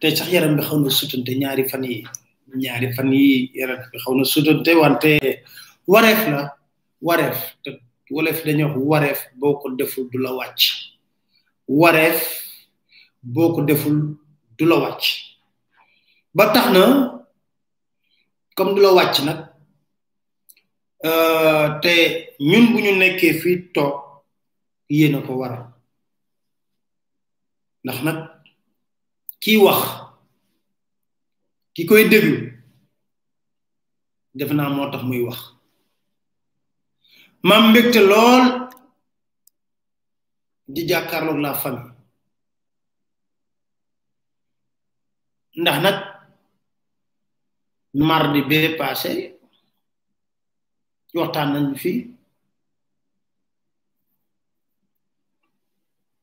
te sax yaram bi xaw na sutante ñaari fan yi ñaari fan yi yaram bi xaw na sutante wante wareef la wareef te wolof dañuy wax wareef boo ko deful du la wàcc wareef boo ko deful du la wàcc ba tax na comme du la wàcc nag te ñun bu ñu nekkee fii toog yéen a ko waral ndax nag kii wax ki koy déglu def naa moo tax muy wax mam mbégte lool di jàkkaarloog la famille ndax nag mardi bee passé waxtaan nañu fii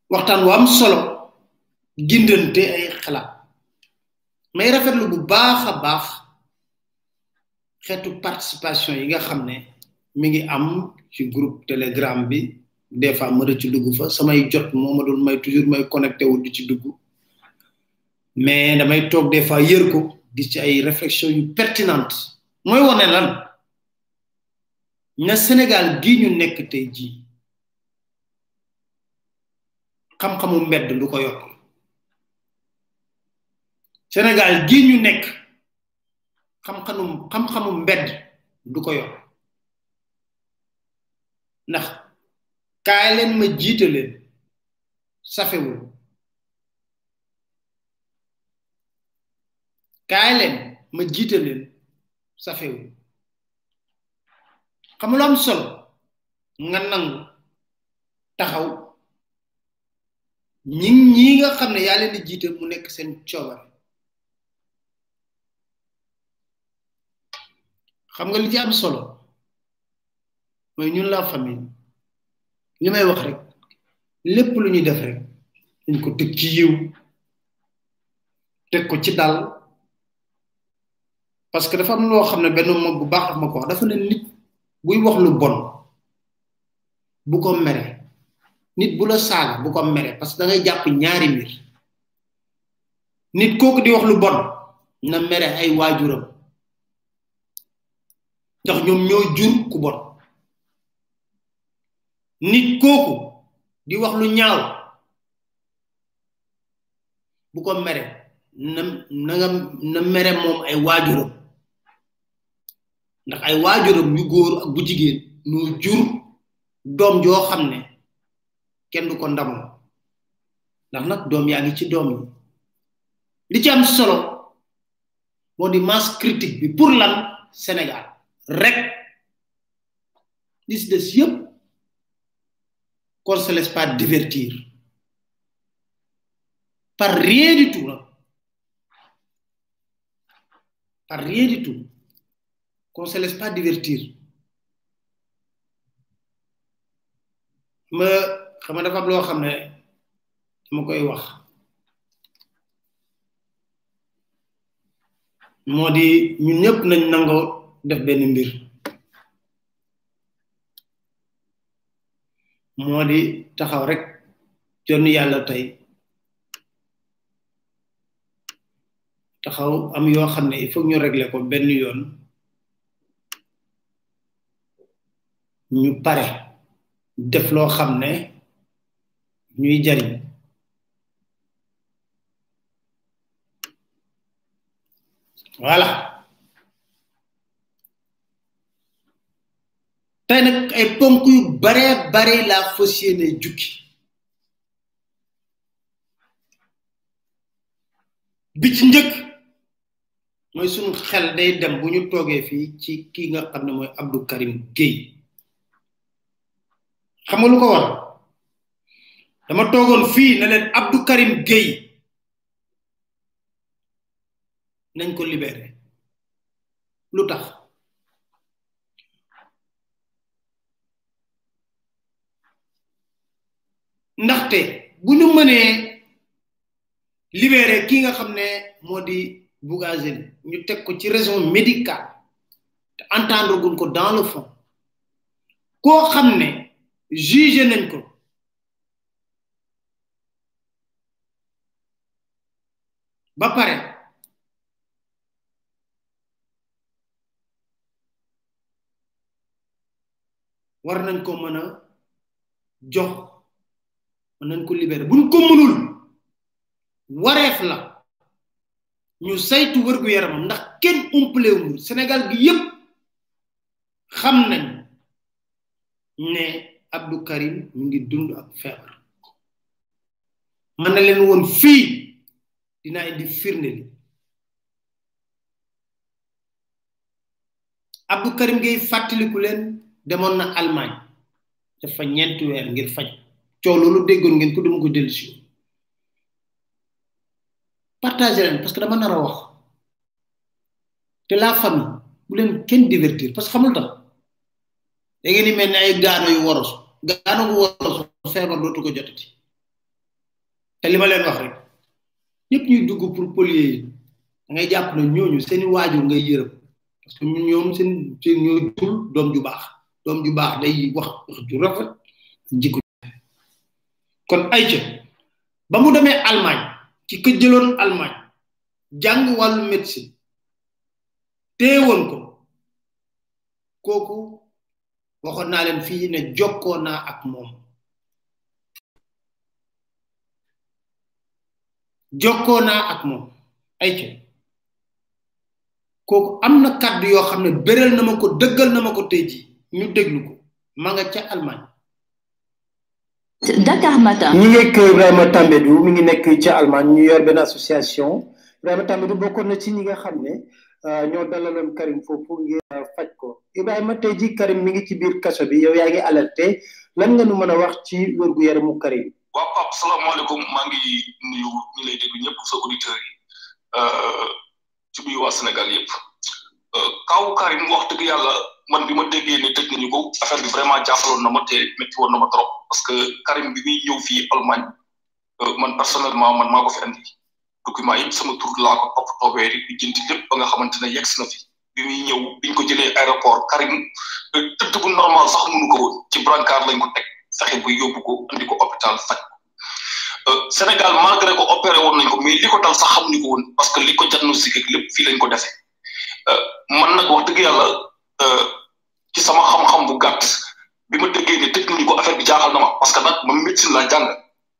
waxtaan wu am solo gindante ay xalaat may rafetlu bu baax a baax xeetu participation yi nga xam ne mi ngi am ci groupe telegram bi des fois ma rëcc dugg fa samay jot moo ma doon may toujours may connecté wu di ci dugg mais damay toog des fois yër ko gis ci ay réflexion yu pertinente mooy wane lan na Sénégal gii ñu nekk tey jii xam-xamu mbedd du ko yokk Sénégal gi ñu nekk xam-xamu xam-xamu mbedd du ko yokk ndax kaay leen ma jiite leen safewul kaay leen ma jiite leen safewul xam lu am solo nga nangu taxaw ñi ñi nga xam ne yaa leen di jiite mu nekk seen coobare xam nga li ci am solo mooy ñun la famille li may wax rek lépp lu ñuy def rek dañ ko teg ci yiw teg ko ci dal parce que dafa am loo xam ne benn moom bu baax ma ko wax dafa ne nit buy wax lu bon bu ko mere nit bu la saaga bu ko mere parce que da ngay jàpp ñaari mbir nit kooku di wax lu bon na mere ay waajuram ndax ñoom ñoo jur ku bon nit kooku di wax lu ñaaw bu ko mere na na nga na mere moom ay waajuram ndax ay waajuram yu góor ak bu jigéen nu jur doom joo xam ne kenn du ko ndamoo ndax nag doom yaa ngi ci doom yi li ci am solo moo di masse critique bi pour lan Sénégal rek li si des yëpp qu'on ne se laisse pas divertir par rien du tout là. par rien du tout qu'on se laisse pas divertir ma xam nga dafa am loo xam ne dama koy wax moo di ñun ñëpp nañ nangoo def benn mbir moo di taxaw rek jonn yàlla tey taxaw am yoo xam ne il faut ñu régler ko benn yoon ñu pare def loo xam ne ñuy jariñ voilà tey nag ay ponk yu baree bare laa fas yéene jukki bi ci njëkk mooy suñu xel day dem bu ñu toogee fii ci ki nga xam ne mooy Abdou Karim Gueye xam nga lu ko war dama toogoon fii ne leen Abdou Karim Gueye nañ ko libéré lu tax ndaxte bu ñu mënee libéré ki nga xam ne moo di Bougazeli ñu teg ko ci raison médicale te entendre guñ ko dans le fond koo xam ne jugé nañ ko ba pare war nañ ko mën a jox mën nañ ko libérer buñ ko mënul wareef la ñu saytu wërgu yaramam ndax kenn umpalewul Sénégal gi yépp xam nañ ne Abdou Karim mu ngi dund ak feebar mën na leen woon fii dinaa indi firnde li Abdou Karim Gueye fàttaliku leen demoon na Allemagne dafa ñeenti weer ngir faj coow loolu déggoon ngeen ko dama ko dellu si partagé leen parce que dama nar a wax te la famille bu leen kenn divertir parce que xamul tax da ngeen di mel ni ay gaano yu woros gaano gu woros feebar dootu ko jotati te li ma leen wax rek ñëpp ñuy dugg pour polier yi da ngay jàpp ne ñooñu seeni waajur ngay yërëm parce que ñun ñoom seen seen ñoo jur doom ju baax doom ju baax day wax wax ju rafet jikko kon ay ca ba mu demee Allemagne ci ka jëloon Allemagne jàng wàllu médecine téewoon ko kooku waxoon naa leen fii ne jokkoo naa ak moom jokkoo naa ak moom ay ci kooku am na kàddu yoo xam ne béral na ma ko dëggal na ma ko tey ji ñu déglu ko ma nga ca Allemagne Dakar Matin. ñu ngeeg Ibrahima Tambédou mi ngi nekk ci Allemagne ñu yor benn association Ibrahima Tambédou bokkoon na ci ñi nga xam ne euh, ñoo dalaloon Karim foofu ngir euh, faj ko Ibrahima tey ji Karim mi ngi ci biir kaso bi yow yaa ngi alerté lan nga nu mën a wax ci wér gu yaramu Karim. waaw Pape salaamaaleykum maa ngi nuyu ñu lay déglu ñëpp sa auditeurs yi. Euh, ci nuyu waa Sénégal yëpp euh, kaw Karim wax dëgg yàlla man bi ma déggee ne tëj nañu ko affaire bi vraiment jaaxaloon na ma te métti woon na ma trop parce que Karim bi muy ñëw fii Allemagne euh, man personnellement man maa ko fi andi document yëpp sama tur laa ko topp toobee rek di jënti lépp ba nga xamante ne yegg si na fi bi muy ñëw biñ ko jëlee aéroport Karim euh, tëdd bu normal sax mënu ko woon ci brancard lañ ko teg fexe bu yóbbu ko andi ko hôpital faj euh, Sénégal malgré ko opéré woon nañ ko mais li ko dal sax xamuñu ko woon parce que li ko diagnostiqué lépp fii lañ ko defee euh, man nag wax dëgg yàlla euh, ci sama xam-xam bu gàtt bi ma déggee ne tëj nañu ko affaire bi jaaxal na ma parce que nag man médecine laa jàng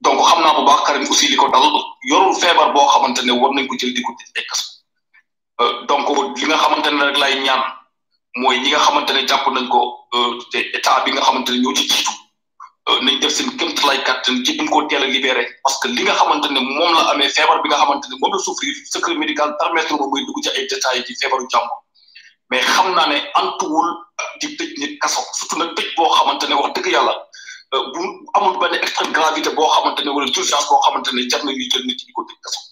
donc xam naa bu baax Karim aussi li ko dal yorul feebar boo xamante ne war nañ ko jël di ko tëj ay kaso euh, donc li nga xamante ne rek lay ñaan mooy ñi nga xamante ne jàpp nañ ko euh, te état bi nga xamante ne ñoo ci jiitu euh, nañ def seen kémt lay kàttan ci buñ ko teel a libéré parce que li nga xamante ne moom la amee feebar bi nga xamante ne moom la souffrir secret médical permettre ma muy dugg ci ay détails ci feebaru jàmm mais xam naa ne antuwul di tëj nit kaso surtout nag tëj boo xamante ne wax dëgg yàlla bu amul benn extrême gravité boo xamante ne wala urgence boo xamante ne jar na ñuy jël nit ñi ko tëj kaso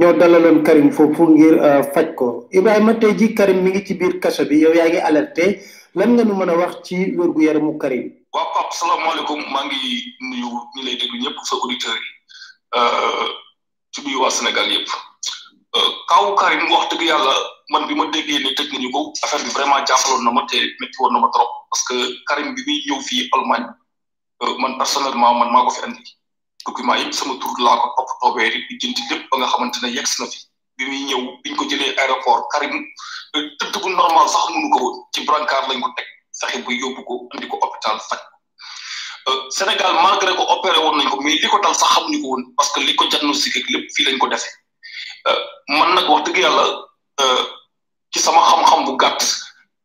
ñoo dalaloon Karim foofu ngir euh, faj ko Ibrahima tey ji Karim mi ngi ci biir kaso bi yow yaa ngi alerté lan nga nu mën a wax ci wér gu yaramu Karim. waaw Pape salaamaaleykum maa ngi nuyu ñi lay déglu ñëpp sa auditeurs yi euh, ci biir waa Sénégal yëpp euh, kaw Karim wax dëgg yàlla man bi ma déggee ne tëj nañu ko affaire bi vraiment jaaxaloon na ma te métti woon na ma trop parce que Karim bi muy ñëw fii Allemagne man personnellement man maa ko fi andi. document yëpp sama tur laa ko topp toobee rek di jënti lépp ba nga xamante ne yegg na fi bi muy ñëw biñ ko jëlee aéroport Karim euh, tëdd bu normal sax mënu ko woon ci brancard lañ ko teg fexe bu yóbbu ko andi ko hôpital faj euh, Sénégal malgré ko opéré woon nañ ko mais li ko dal sax xamuñu ko woon parce que li ko diagnostic ak lépp fii lañ ko defee euh, man nag wax dëgg yàlla ci sama xam-xam bu gàtt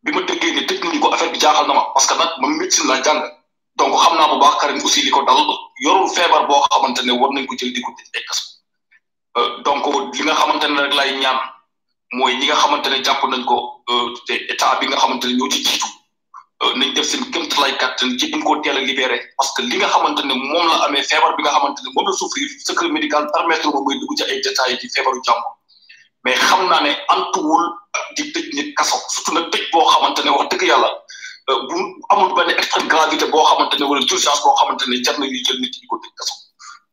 bi ma déggee ne tëj nañu ko affaire bi jaaxal na ma parce que nag man médecine laa jàng donc xam naa bu baax Karim aussi li ko dal yorul feebar boo xamante ne war nañ ko jël di ko tëj ay kaso euh, donc li nga xamante ne rek lay ñaan mooy ñi nga xamante ne jàpp nañ ko euh, te état bi nga xamante ne ñoo ci jiitu euh, nañ def seen kéemtalaay kàttan ci ñu ko teel a libéré parce que li nga xamante ne moom la amee feebar bi nga xamante ne moom la souffrir secret médical permettre ko muy dugg ci ay détails ci feebaru jàmm mais xam naa ne antuwul di tëj nit kaso surtout nag tëj boo xamante ne wax dëgg yàlla euh, bu amul benn extrême gravité boo xamante ne wala d'urgence boo xamante ne jar na ñuy jël nit ñi ko tëj kaso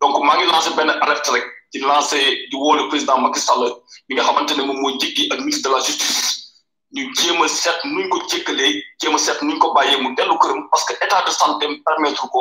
donc maa ngi lancé benn alerte rek di lancé di woo le président Macky Sall mi nga xamante ne moom mooy njëkki ak ministre de la justice ñu jéem a seet nuñ ko jëkkalee jéem a seet nuñ ko bàyyee mu dellu këram parce que état de santé permettre ko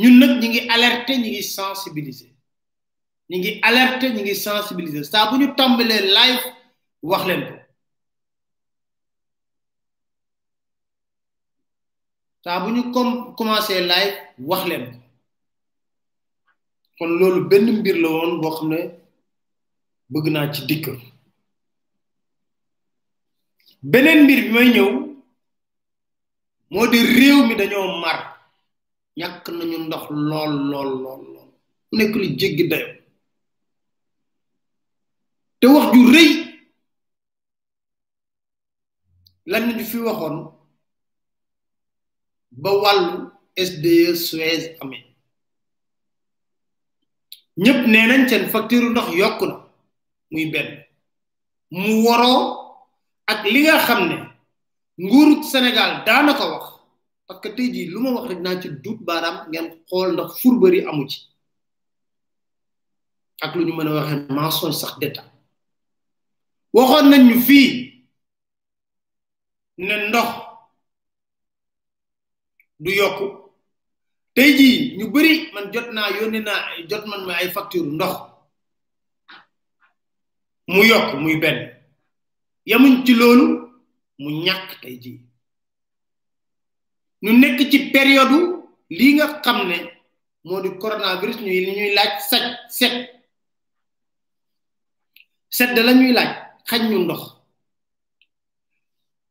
ñun nag ñi ngi alerter ñi ngi sensibiliser ñi ngi alerter ñi ngi sensibiliser saa bu ñu tàmbalee live wax leen ko saa bu ñu com commencé live wax leen ko kon loolu benn mbir la woon boo xam ne bëgg naa ci dikk beneen mbir bi may ñëw moo di réew mi dañoo mar ñàkk nañu ndox lool lool lool lool mu nekk lu jéggi dayo te wax ju rëy lan ñu fi waxoon ba wàllu SDE Suez amee ñëpp nee nañ seen facture ndox yokk na muy benn mu waroo ak li nga xam ne nguurug Sénégal daana ko wax parce que tey jii lu ma wax rek naa ci duut baaraam ngeen xool ndax furbari amu ci ak lu ñu mën a waxee mensonge sax d'état waxoon nañ ñu fii ne ndox du yokk tey jii ñu bëri man jot naa yónnee naa jot man ma ay facture ndox mu yokk muy benn yamuñ ci loolu mu ñàkk tey jii ñu nekk ci période lii nga xam ne moo di coronavirus ñuy li ñuy laaj saj set set da la ñuy laaj xañ ñu ndox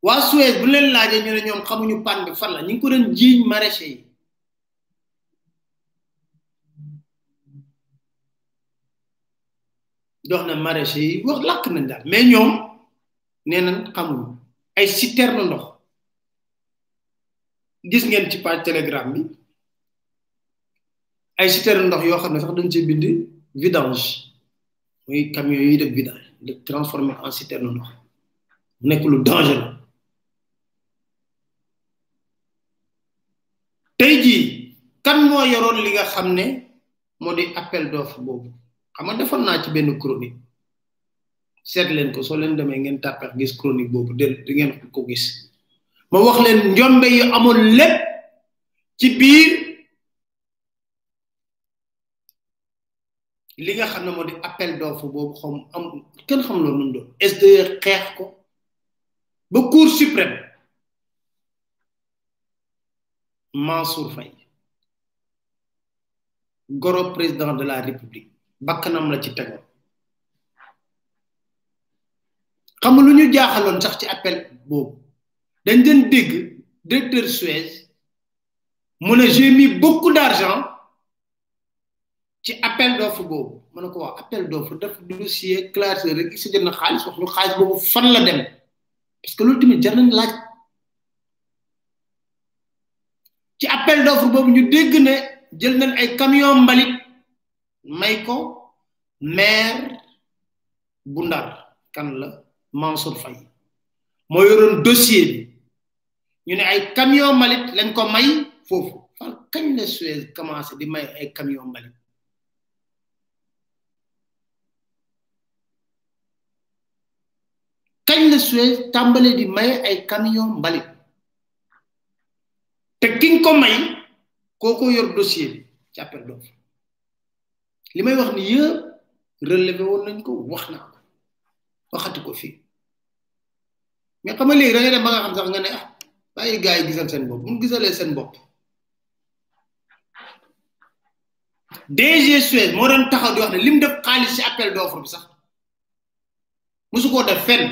waa Suez bu leen laajee ñu ne ñoom xamuñu panne bi fan la ñu ngi ko doon jiiñ maraîcher yi dox na maraîcher yi wax làkk nañ daal mais ñoom nee nañ xamuñu ay citerne ndox gis ngeen ci page telegram bi ay citerne ndox yoo xam ne sax dañ ci bind vidange muy camion yi def vidange de transformer en citerne ndox mu nekk lu dangereux tey jii kan moo yoroon li nga xam ne moo di appel d'offre boobu xam nga defoon naa ci benn chronique seet leen ko soo leen demee ngeen tàppex gis chronique boobu del di ngeen ko gis ma wax leen njombe yu amoon lépp ci biir li nga xam ne moo di appel d'offre boobu xam am kenn xam loolu nu doon SDE xeex ko ba cour suprême Mansour Faye goro président de la république bakkanam la ci tegoon xam lu ñu jaaxaloon sax ci appel boobu dañ doon dégg directeur Suez mu ne j'ai mis beaucoup d'argent ci appel d'offre boobu ma ne ko wax appel d'offre def dossier classé rek sa jël na xaalis wax lu xaalis boobu fan la dem parce que loolu tamit jar nañ laaj ci appel d'offre boobu ñu dégg ne jël nañ ay camion mbalit may ko maire bu ndar kan la Mansour Faye moo yoroon dossier bi ñu ne ay camion mbalit lañ ko may foofu fan kañ la Suez commencé di may ay camion mbalit kañ la Suez tàmbale di may ay camion mbalit te kiñ ko may kooko yor dossier bi ci appel d'offre li may wax ni yëpp relevé woon nañ ko wax naa ko waxati ko fii mais xam nga léegi da ngay dem ba nga xam sax nga ne ah bàyyi gars yi gisal seen bopp bu ñu gisalee seen bopp DG Suez moo doon taxaw di wax ne lim def xaalis ci appel d'offre bi sax musu koo def fenn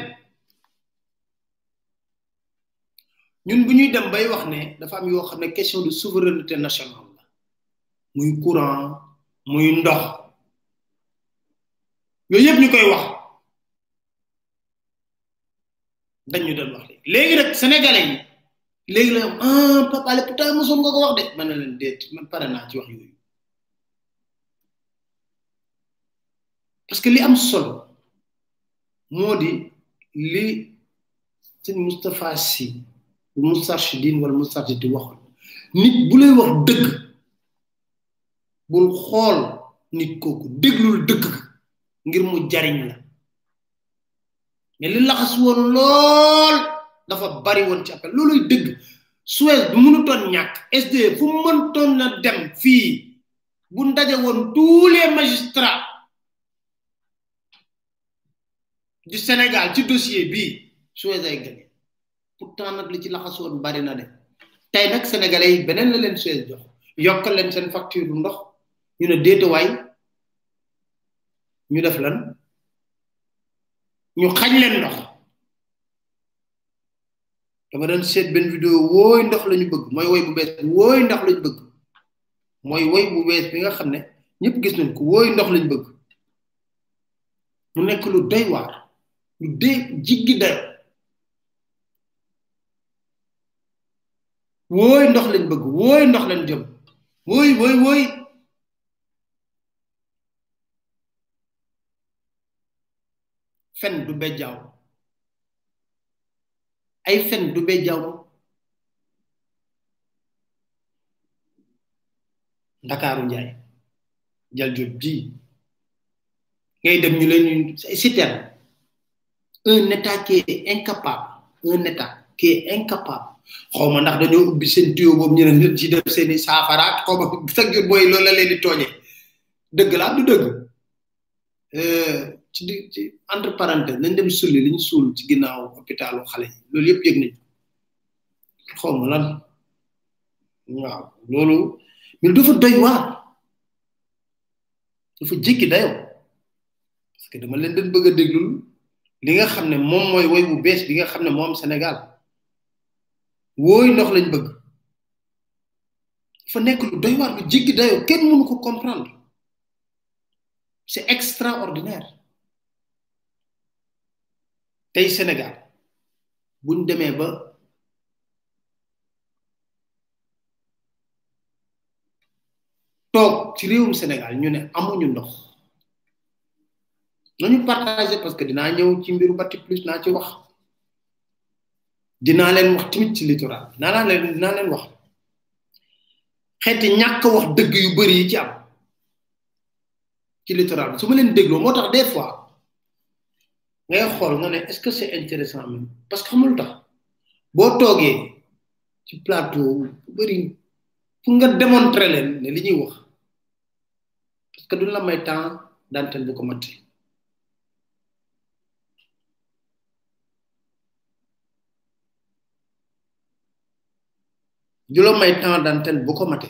ñun bu ñuy dem bay wax ne dafa am yoo xam ne question de souveraineté nationale la muy courant muy ndox yooyu yëpp ñu koy wax dañ ñu doon wax léegi léegi nag sénégalais yi léegi la ah papa le pourtant mosoon nga ko wax de man na leen déet man pare naa ci wax yooyu parce que li am solo moo di li sëñ Moustapha Sy Moustarchidine wala Moustarchidine waxoon nit bu lay wax dëgg bul xool nit kooku déglul dëgg ka ngir mu jariñ la mais li laxas woon lool dafa bari woon ci appel looluy dëgg Suez bu mënutoon ñàkk SD fu mëntoon na dem fii bu ndaje woon tous les magistrats du Sénégal ci dossier bii Suez ay gagné pourtant nag li ci laxasoon bari na de tey nag sénégalais yi beneen la leen Suez jox yokkal leen seen facture bu ndox ñu ne déetawaay ñu def lan ñu xañ leen ndox dama doon seet benn vidéo wooy ndox lañu bëgg mooy woy bu bees wooy ndox lañu bëgg mooy woy bu bees bi nga xam ne ñëpp gis nañ ko wooy ndox lañu bëgg mu nekk lu doy waar lu dee jiggi dayo wooy ndox lañ bëgg wooy ndox lañ jëm wooy wooy wooy fen du bejjaaw ay fen du bejjaaw ndakaaru njaay jal job ji ngay dem ñu leen citer un état qui est incapable un état qui est incapable xaw ma ndax dañoo ubbi seen tuyau boobu ñu ne nit ci def seen i saafaraat xaw ma chaque jour mooy loolu la leen di tooñee dëgg laa du dëgg ci ci entre parenthèse nañ dem sulli liñ suul ci ginnaaw hôpitalu xale yi loolu yëpp yëg nañ xaw ma lan waaw loolu mais dafa doy waar dafa jékki dayoo parce que dama leen doon bëgg a déglul li nga xam ne moom mooy woy bu bees bi nga xam ne moo am Sénégal wooy ndox lañ bëgg dafa nekk lu doy waar lu jéggi dayoo kenn mënu ko comprendre c'est extraordinaire tey Sénégal buñ demee ba toog ci réewum Sénégal ñu ne amuñu ndox nañu partagé parce que dinaa ñëw ci mbiru batti plus naa ci wax dinaa leen wax tamit ci littoral dinaa laa leen dinaa leen wax xeeti ñàkk wax dëgg yu bëri yi ci am ci littoral bi su ma leen dégloo moo tax des fois ngay xool nga ne est-ce que c'est intéressant même parce que xamul tax boo toogee ci plateau bu bëri pour nga démontrer leen ne li ñuy wax parce que duñ la may temps d'antenne bu ko matti du la may temps d'antenne bu ko mate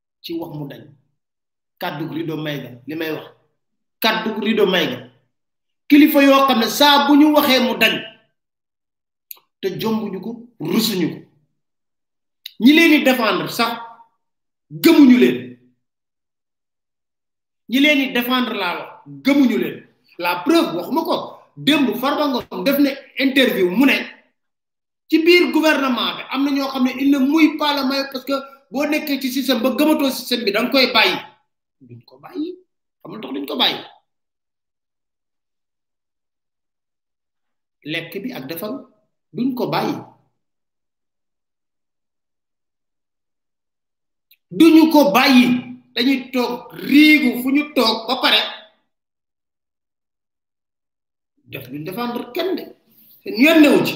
ci wax mu dañ kàddu rido may ga li may wax kàddu rido may ga kilifa yoo xam ne saa bu ñu waxee mu dañ te jombuñu ko rusuñu ko ñi leen di défendre sax gëmuñu leen ñi leen di défendre laa wax gëmuñu leen la preuve waxuma ko démb Farba Ngom def na interview mu ne ci biir gouvernement bi am na ñoo xam ne il ne mouille pas le maillot parce que boo nekkee ci système ba gëmatoo système bi da nga koy bàyyi duñ ko bàyyi xam nga tax duñ ko bàyyi lekk bi ak defal duñ ko bàyyi duñu ko bàyyi dañuy toog riigu fu ñu toog ba pare def ñu défendre kenn de seen yoon newu ci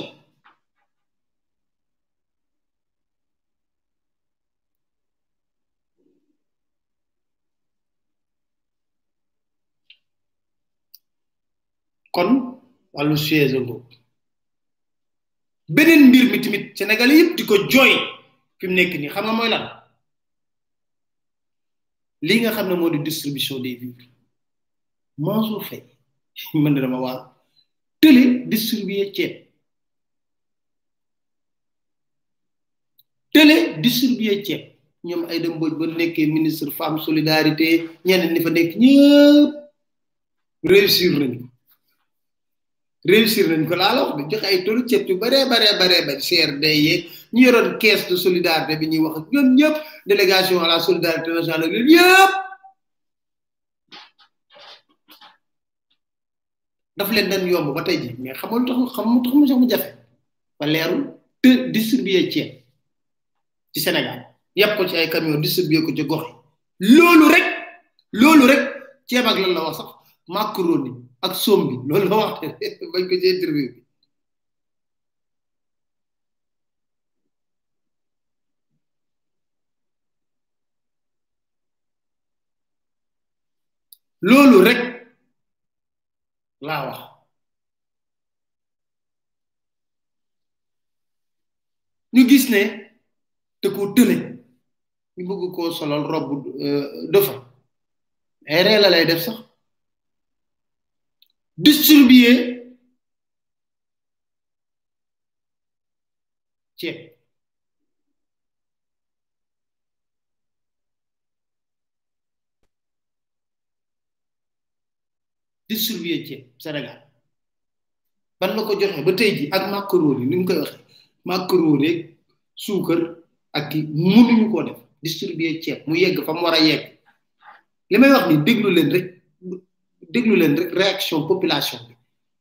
kon wàllu siège a ngoog beneen mbir mi tamit Sénégal yëpp di ko jooy fi mu nekk nii xam nga mooy lan lii nga xam ne moo di distribution des vivres Mansour Faye man dama waaw tële distribuer ceeb tële distribuer ceeb ñoom ay dem boj ba nekkee ministre femme solidarité ñeneen ni fa nekk ñëpp réussir nañ ko réussir nañ ko laa la wax de joxe ay tolu ceeb yu baree baree baree ba CRD yeeg ñu yoroon caisse de solidarité bi ñuy wax ak ñoom ñëpp délégation à la solidarité nationale ak ñoom ñëpp daf leen dan yomb ba tey ji mais xamal tax xam mu tax mu sax mu jafe ba leerul te distribuer ceeb ci Sénégal yàpp ko ci ay camion distribuer ko ci gox yi loolu rek loolu rek ceeb ak lan la wax sax macaroni ak soom bi loolu la wax bañ ko ci interview bi loolu rek laa wax ñu gis ne te ko tële ñu bëgg koo solal robb dafa ay ree la lay def sax distribuer ceeb distribuer ceeb Sénégal ban la ko joxe ba tey ji ak macaroni ni mu koy waxe macaroni ak suukar ak ki mënuñu koo def distribuer ceeb mu yegg fa mu war a yegg li may wax ni déglu leen rek déglu leen rek réaction population bi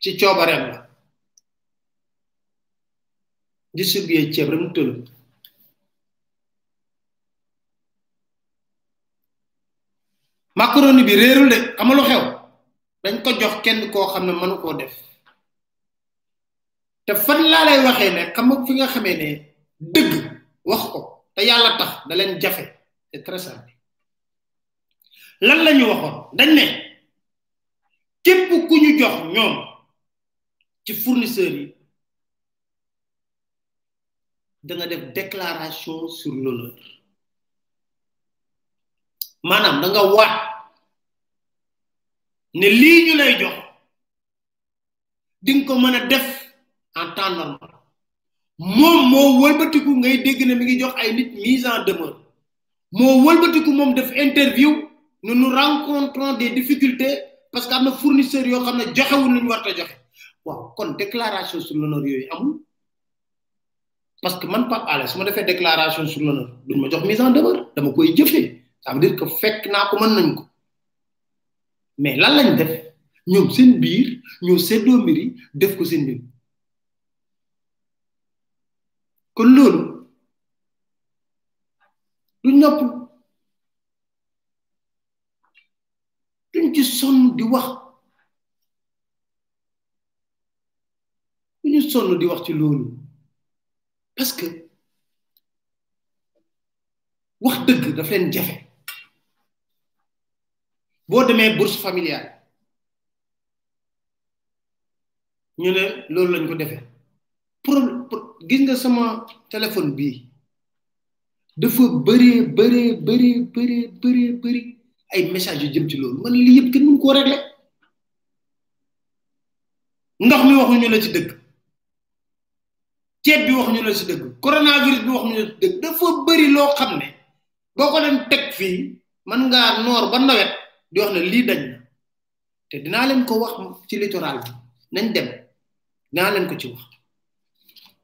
ci coobareem la distribuer ceeb rek mu tëlu macaroni bi réerul de amalu xew dañ ko jox kenn koo xam ne mënu koo def te fan laa lay waxee ne xam nga fi nga xamee ne dëgg wax ko te yàlla tax da leen jafe c'est très simple lan la ñu waxoon dañ ne képp ku ñu jox ñoom ci fournisseur yi da nga def déclaration sur l'honneur maanaam da nga waat ne lii ñu lay jox di nga ko mën a def en temps normal moom moo wëlbatiku ngay dégg ne mi ngi jox ay nit mise en demeure moo wëlbatiku moom def interview ne nous rencontrons des difficultés parce que am na fournisseurs yoo xam ne joxewul lu ñu war a joxe waaw kon déclaration sur l'honneur yooyu amul parce que man Pape Alé su ma defee déclaration sur l'honneur duñ ma jox mise en demeure dama koy jëfee ça veut dire que fekk naa ko mën nañ ko mais lan lañ def ñoom seen biir ñoo seddoo mbir yi def ko seen mbir kon loolu du nopp duñ ci sonn di wax duñu sonn di wax ci loolu parce que wax dëgg daf leen jafe boo demee bourse familiale ñu ne loolu lañ ko defee pour gis nga sama téléphone bii dafa bëree bëree bëree bëree bëree bëri ay message yu jëm ci loolu man lii yëpp kenn mënu koo régler ndox mi waxuñu la ci dëgg ceeb bi wax ñu la si dëgg coronavirus bi wax ñu la si dëgg dafa bëri loo xam ne boo ko dem teg fii mën ngaa noor ba nawet di wax ne lii dañ na te dinaa leen ko wax ci littoral bi nañ dem dinaa leen ko ci wax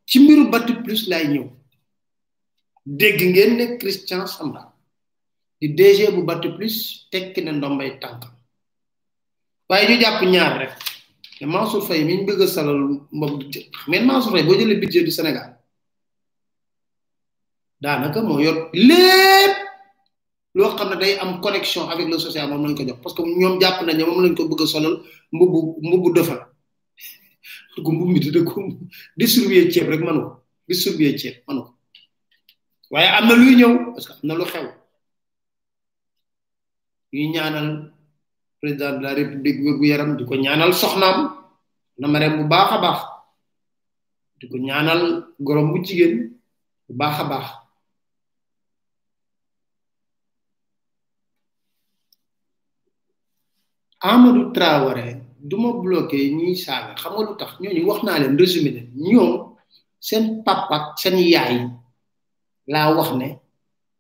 ci mbiru batti plus lay ñëw dégg ngeen ne Christian Samba di DG bu batti plus tekki na ndombay tànkam waaye ñu jàpp ñaar rek te Mansour Faye mi ñu bëgg a salal moom mais Mansour Faye boo jëlee budget du Sénégal daanaka moo yor lépp loo xam ne day am connexion avec le social moom lañ ko jox parce que ñoom jàpp nañ ne moom lañ ko bëgg a solal mbubbu mbubbu dëfal ko mbub mi dina ko distribuer ceeb rek manu ko distribuer ceeb manu ko waaye am na luy ñëw parce que am na lu xew ñuy ñaanal président de la république wér gu yaram di ko ñaanal soxnaam na ma bu baax a baax di ko ñaanal gorom bu jigéen bu baax a baax Amadou Traoré du ma bloqué ñiy saaga xam nga lu tax ñooñu wax naa leen résumé leen ñoom seen papa seen yaay laa wax ne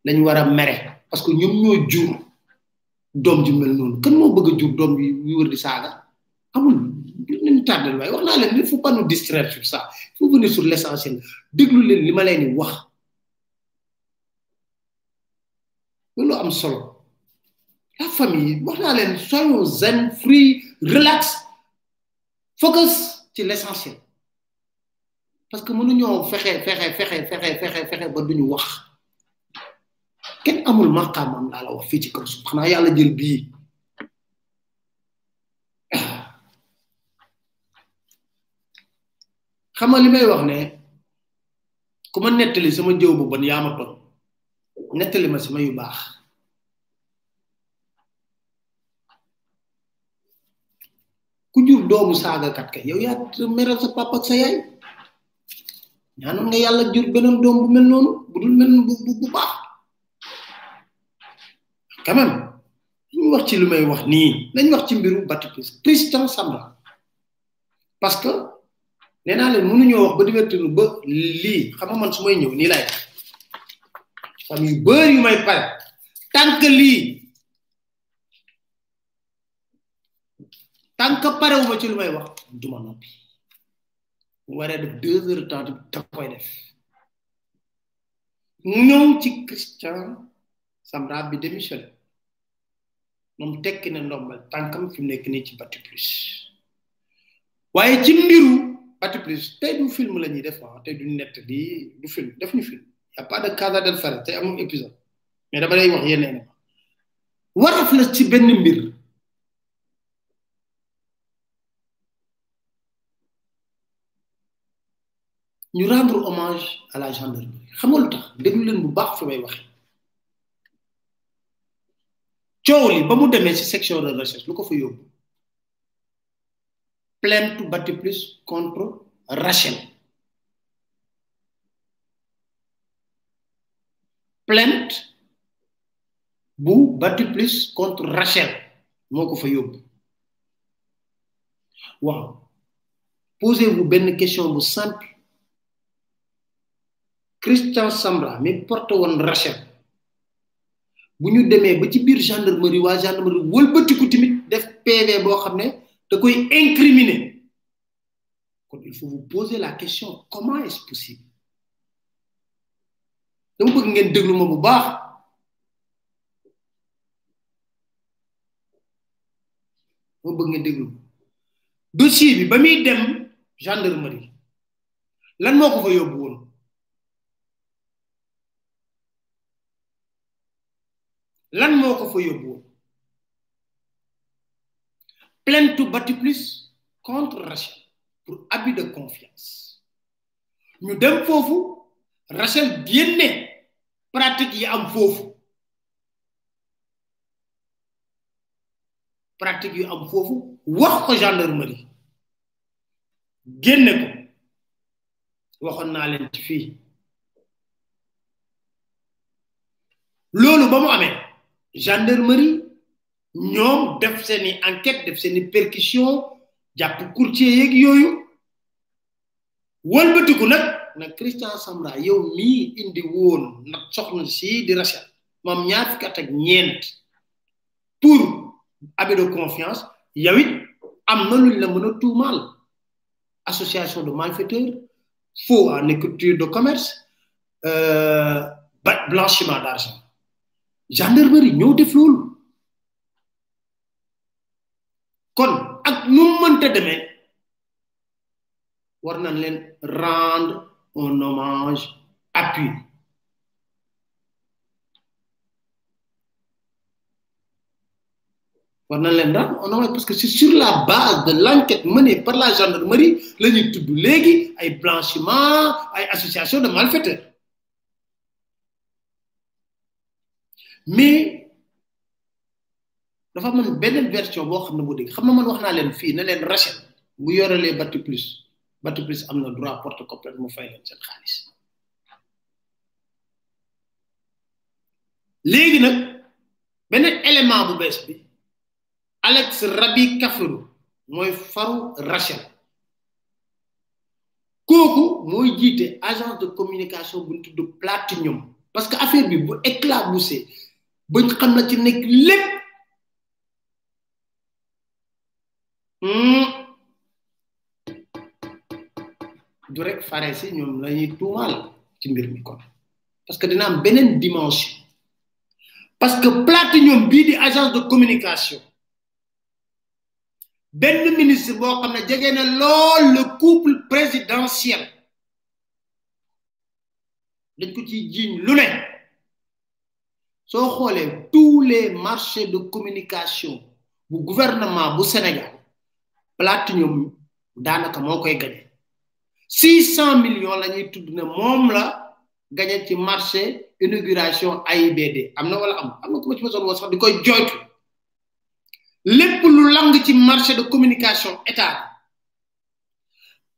lañ war a mere parce que ñoom ñoo jur doom ji mel noonu kan moo bëgg a jur doom bi yu wër di saaga amul nañ tardel waaye wax naa leen il faut pas nous distraire sur ça il faut venir sur l' essentiel déglu leen li ma leen di wax loolu am solo la famille wax naa leen soyons zen free relax focus ci l' essentiel parce que mënuñoo fexe fexe fexe fexe fexe fexe ba duñu wax kenn amul maqaamam laa la wax fii ci kaw suuf xanaa yàlla jël bii xam nga li may wax ne ku ma nettali sama jëw bu bon yaa ma toj nettali ma sama yu baax ku jur doomu saagakat kay yow yaa meral sa papa ak sa yaay ñaanoon nga yàlla jur beneen doom bu mel noonu bu dul mel bu bu baax quand même ñu wax ci lu may wax nii nañ wax ci mbiru batti pris Tristan Sambra parce que nee naa leen mënuñoo wax ba divertir ba lii xam nga man su may ñëw nii laay def xam yu bëri yu may pare tant que lii tant que parewuma ci lu may wax duma noppi mu waree def deux heures de temps da koy def ñëw ci Christian Sambra bi démissionné moom tekki na ndombal tànkam fi mu nekk nii ci Bati Plus waaye ci mbiru Bati Plus tey du film la ñuy def ah tey du nett di du film def ñu film y a pas de Casa del Ferre tey amul épisode mais dama lay wax yenn élément waraf la ci benn mbir ñu rendre hommage à la gendarmerie xam nga lu tax déglu leen bu baax fi may waxe coow li ba mu demee ci section de recherche lu ko fa yóbbu plainte bati plus contre Rachel plainte bu bati plus contre Rachel moo ko fa yóbbu waaw posez-vous benn question bu simple Christian Sambra mi porte woon Rachel bu ñu demee ba ci biir gendarmerie waa gendarmerie wëlbatiku tamit def PV boo xam ne da koy incriminer kon il faut vous poser la question comment est-ce possible dama bëgg ngeen déglu ma bu baax dama bëgg ngeen déglu dossier bi ba muy dem gendarmerie lan moo ko fa yóbbu woon lan moo ko fa yóbbu woon plainte Batiplus contre Rachel pour abus de confiance ñu dem foofu Rachel génne pratique yi am foofu pratique yu am foofu wax ko gendarmerie génne ko waxoon naa leen ci fii loolu ba mu amee gendarmerie ñoom def seeni enquête def seeni percussion jàpp courtier yeeg yooyu wëlbatiku nag nag Christian Samra yow mii indi woon nag soxna si di Rachel moom ñaar fukki at ak ñeent pour abus de confiance yow it am na luñ la mën a tuumaal association de malfaiteurs faux en écriture de commerce euh, ba- blanchiment d'argent gendarmerie ñoo def loolu kon ak nu mu mënta demee war nañ leen rendre un hommage appuyé war nañ leen rendre un hommage parce que c'est sur la base de l'enquête menée par la gendarmerie la ñuy tudd léegi ay blanchiment ay association de malfaiteurs mais dafa mën beneen version boo xam ne bu dégg xam na man wax naa leen fii ne leen Rachel bu yorelee batti plus batti plus am na droit porte complète mu fay leen seen xaalis léegi nag beneen élément bu bees bi Alex Rabi Kafiru mooy faru Rachel kooku mooy jiite agence de communication bu ñu tudd Platinum parce que affaire bi bu éclaboussé bañ xam la ci nekk lépp du rek fare si ñoom la ñuy tuumaal ci mbir mi kon parce que dina am beneen dimension parce que platinium bii di agence de communication benn ministre boo xam ne jege na lool le couple présidentiel dañ ko ciy jiiñ lu ne soo xoolee tous les marchés de communication bu gouvernement bu Sénégal Platinium daanaka moo koy gañe six cent millions la ñuy tudd ne moom la gañe ci marché inauguration AIBD am na wala am am na ku ma ci mosoon woo sax di koy joytu lépp lu lang ci marché de communication état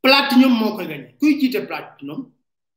Platinium moo koy gañe kuy jiite Platinium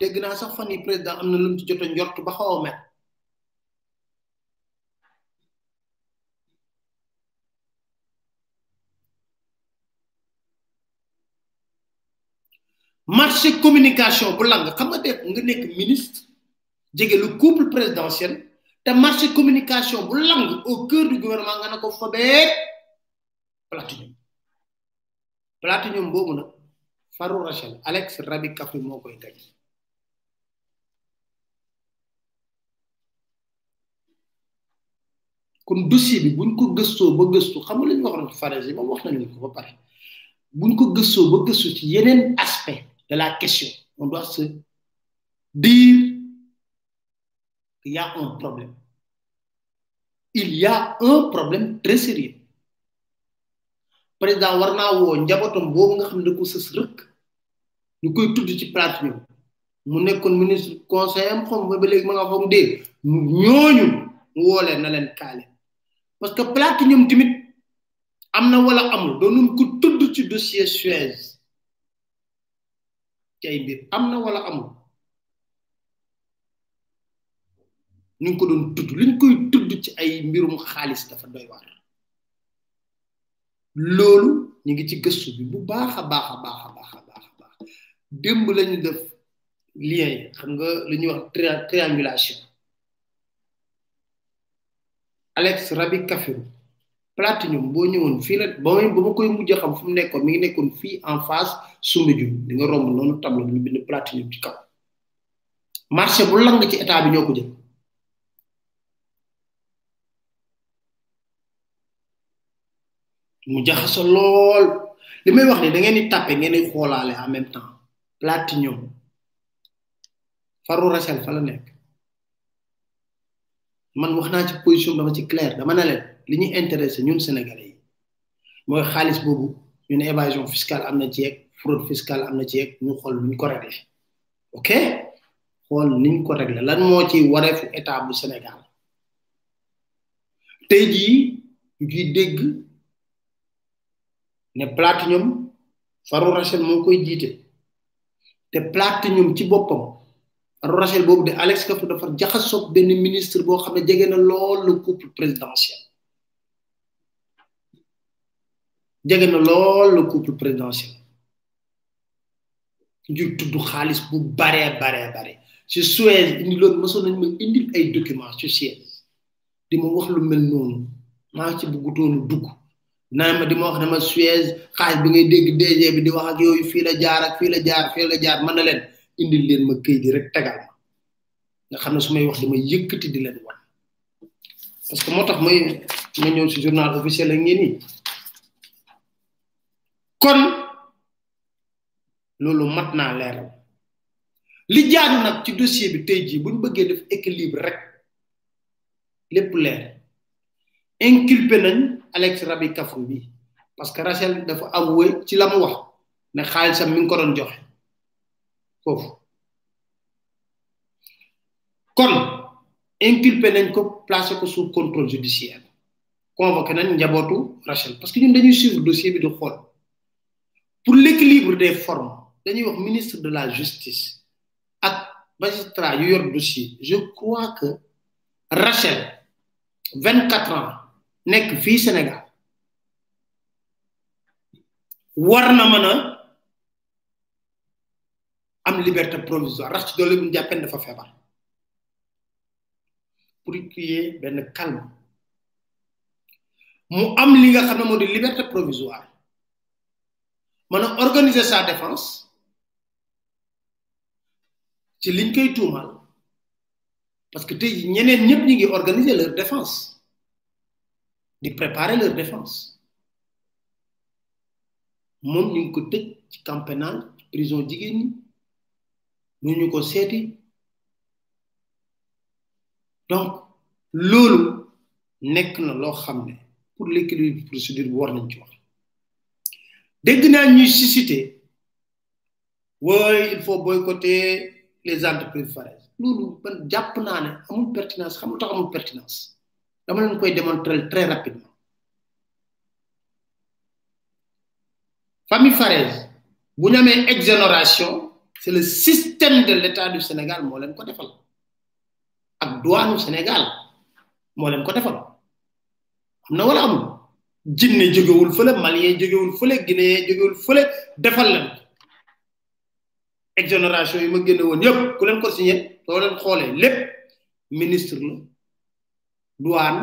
dégg naa sax fan yi président am na lu mu ci jot a njort ba xaw a mel marché communication bu lang xam nga def nga nekk ministre jege le couple présidentiel te marché communication bu lang au cœur du gouvernement nga ne ko fabee platine platinium boobu nag faru Rachel Alex Rabi Kafi moo koy gañ kon dossier bi buñ ko gëstoo ba gëstu xam nga li ñu waxoon farage yi moom wax nañu ko ba pare buñ ko gëstoo ba gëstu ci yeneen aspect de la question on doit se dire qu'il y a un problème. Il y a un problème très sérieux. président war naa woo njabootam boobu nga xam ne da ko sës rëkk ñu koy tudd ci plate ñoom mu nekkoon ministre conseil am xom ba léegi ma nga xom dee ñooñu mu woo leen na leen kaale parce que plate ñoom tamit am na wala amul doonun ko tudd ci dossier Suez ci ay mbir am na wala amul ñu ngi ko doon tudd liñ koy tudd ci ay mbirum xaalis dafa doy waar loolu ñu ngi ci gëstu bi bu baax a baax a baax a baax a baax a baax démb lañu def lien yi xam nga lu ñuy wax triangulation Alex Rabi Kafirou Platinum boo ñëwoon fii la ba may ba ma koy mujj xam fu mu nekkoon mi ngi nekkoon fii en face Soumbédioune di nga romb noonu tableau bi ñu bind Platinum ci kaw marché bu lang ci état bi ñoo ko jël mu jaxaso lool li may wax ni da ngeen di tapé ngeen di xoolaale en même temps Platinum faru Rachel fa la nekk man wax naa ci position dama ci clair dama ne leen li ñu intéressé ñun sénégalais yi mooy xaalis boobu ñu ne évasion fiscale am na ci yeeg fraude fiscale am na ci yeeg ñu xool luñ ko réglé ok xool niñ ko réglé lan moo ci wareefu état bu Sénégal tey jii ñu ciy dégg ne platinium faru rachel moo koy jiite te platinium ci boppam faru rachel boobu de alex kafu dafa jaxasoog benn ministre boo xam ne jege na lool le couple présidentiel jege na lool le couple présidentiel ñu tudd xaalis bu baree baree bare ci Suez indi loolu mosoon nañ ma indil ay documents ci Suez di ma wax lu mel noonu maa ci bëggutoonu dugg naan ma di ma wax dama Suez xaalis bi ngay dégg DG bi di wax ak yooyu fii la jaar ak fii la jaar fii la jaar mën na leen indil leen ma këy di rek tegal ma nga xam ne su may wax dama yëkkati di leen wan parce que moo tax may ma ñëw si journal officiel ak ngeen nii kon loolu mat naa leeral li jaadu nag ci dossier bi tey jii buñ bëggee def équilibre rek lépp leer inculpé nañ Alex Rabi Kafou bi parce que Rachel dafa avoué ci la mu wax ne xaalisam mi ngi ko doon joxe foofu kon inculpé nañ ko placé ko sous contrôle judiciaire convoqué nañ njabootu Rachel parce que ñun dañuy suivre dossier bi di xool pour l'équilibre des formes dañuy wax ministre de la justice ak magistrat yu yor dossier je crois que Rachel vingt quatre ans nekk fii Sénégal war na mën a am liberté provisoire rax ci doole bu ñu jàppee dafa feebar pour qu'il ben calme mu am li nga xam ne liberté provisoire mën a organiser sa défense ci liñ koy tuumal parce que tey ñeneen ñëpp ñi ngi organiser leur défense di préparer leur défense moom ñu ngi ko tëj ci camp pénal prison jigéen ñi ñu ñu ko seeti donc loolu nekk na loo xam ne pour l'équilibre de procédure bi war nañ ci wax dégg naa ñuy suscité wooy il faut boycotter les entreprises faraises loolu man jàpp naa ne amul pertinence xam tax amul pertinence dama leen koy démontrer très rapidement famille Farès bu ñu amee exonération c'est le système de l'État du Sénégal moo leen ko defal ak douane Sénégal moo leen ko defal am na wala amul jinne jógewul fële malien jógewul fële guinéen jógewul fële defal leen exonération yi ma génne woon yëpp ku leen ko signé soo leen xoolee lépp ministre la douane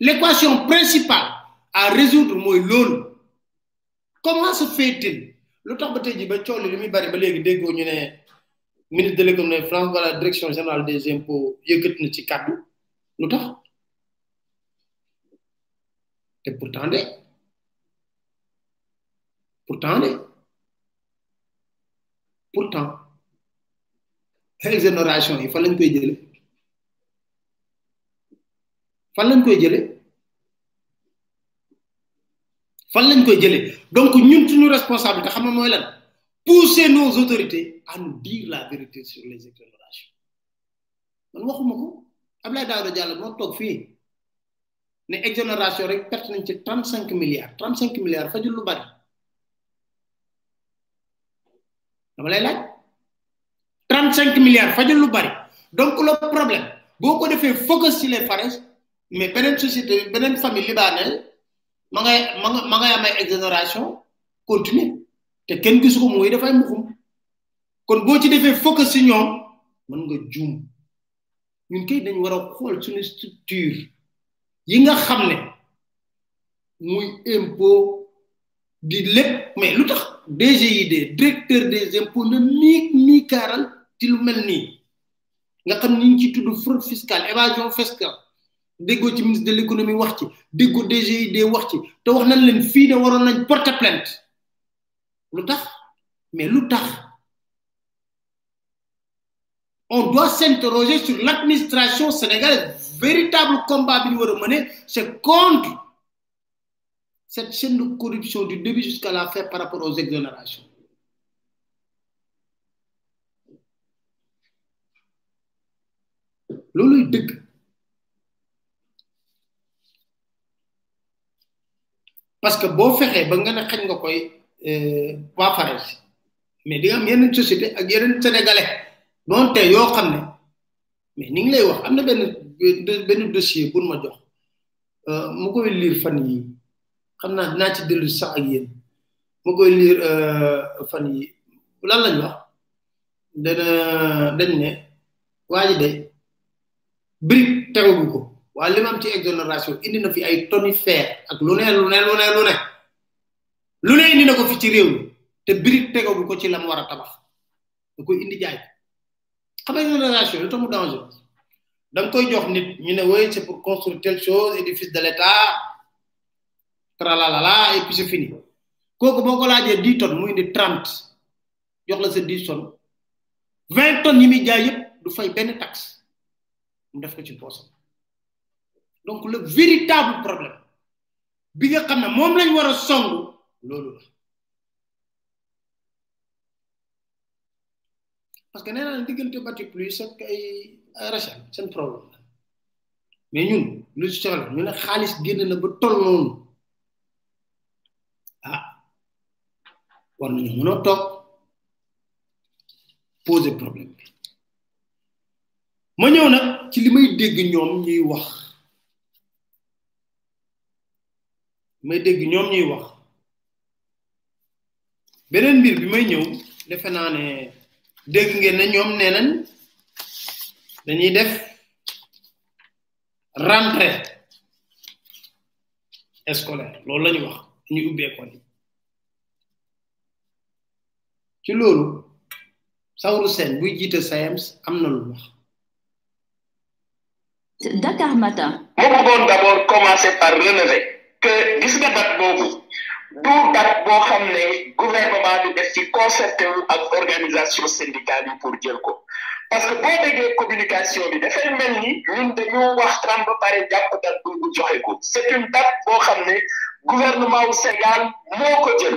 l'équation principale à résoudre mooy loolu comment se fait-il lu tax ba tey ji ba coow li muy bari ba léegi déggoo ñu ne ministre de l'économie de France wala direction générale des impôts yëkkat na ci kàddu lu tax te pourtant de pourtant de pourtant exonération yi fa lañ koy jëlee fan lañ koy jëlee fan lañ koy jëlee donc ñun suñu responsabilité xam nga mooy lan pousser nos autorités à nous dire la vérité sur les exonérations man waxuma ko Abdoulaye Daouda Diallo moo toog fii ne exonération rek perte nañ ci trente cinq milliards trente cinq milliards fajul lu bari dama lay laaj trente cinq milliards fajul lu bari donc le problème boo ko defee focus ci les Fares mais beneen société beneen famille libanaise ma ngay ma nga ma ngay am ay exonération continue te kenn gisu ko mooy dafay muxum kon boo ci defee focus ci ñoom mën nga juum ñun kay dañ war a xool suñu structure yi nga xam ne muy impôt di lépp mais lu tax DGID directeur des impôts na nii nii kaaral ci lu mel nii nga xam ni ñu ci tudd fraude fiscale évasion fiscale déggoo ci ministre de l' économie wax ci déggoo DGID wax ci te wax nañ leen fii ne waroon nañ porter plainte lu tax mais lu tax on doit s'interroger sur l'administration sénégalaise véritable combat bi ñu war a mener c'est contre cette chaîne de corruption du début jusqu'à la fin par rapport aux exonérations looluy dëgg parce que boo fexee ba nga ne xañ nga koy waa Fares mais di nga am yeneen société ak yeneen sénégalais noonu te yoo xam ne mais ni ngi lay wax am na benn benn dossier bu ma jox mu koy lire fan yi xam naa dinaa ci dellu sax ak yéen mu koy lire fan yi lan lañ wax dana dañ ne waa ji de brique tegagu ko waaye li ma am ci exonération indi na fi ay tonni fer ak lu ne lu ne lu ne lu ne lu ne indi na ko fi ci réew mi te birik tegagu ko ci lam war a tabax da koy indi jaay xam nga génération lu tax mu danger da nga koy jox nit ñu ne woy c'est pour construire telle chose édifice de l'état tralalala et puis c'est fini kooku boo ko laajee dix tonnes muy indi trente jox la sa dix tonnes vingt tonnes yi muy jaay yëpp du fay benn taxe mu def ko ci poosam donc le véritable problème bi nga xam ne moom lañ war a song loolu la parce que nee naa diggante bati plus ak ay racha seen problème la mais ñun lu ci soxla ñu ne xaalis génn na ba toll noonu ah war nañu mën a toog poser problème bi ma ñëw nag ci li may dégg ñoom ñuy wax may dégg ñoom ñuy wax beneen mbir bi may ñëw defe naa ne dégg ngeen ne ñoom nee nañ dañuy def rentrée scolaire loolu la ñu wax dañuy ubbi école yi ci loolu sawru seen buy jiite SAEMS am na lu wax Dakar Matin. mu bëggoon d'abord commencer par relever que gis nga date boobu du date boo xam ne gouvernement bi def ci concerté wu ak organisation syndicale yi pour jël ko parce que boo déggee communication bi dafay mel ni ñun dañoo waxtaan ba pare jàpp date boobu joxe ko c'est une date boo xam ne gouvernement wu Sénégal moo ko jël.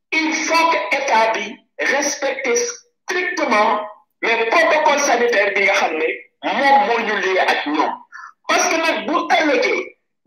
il faut que état bi respecter strictement mais protocole sanitaire bi nga xam ne moom moo ñu lii ak ñoom parce que nag bu ëllëgee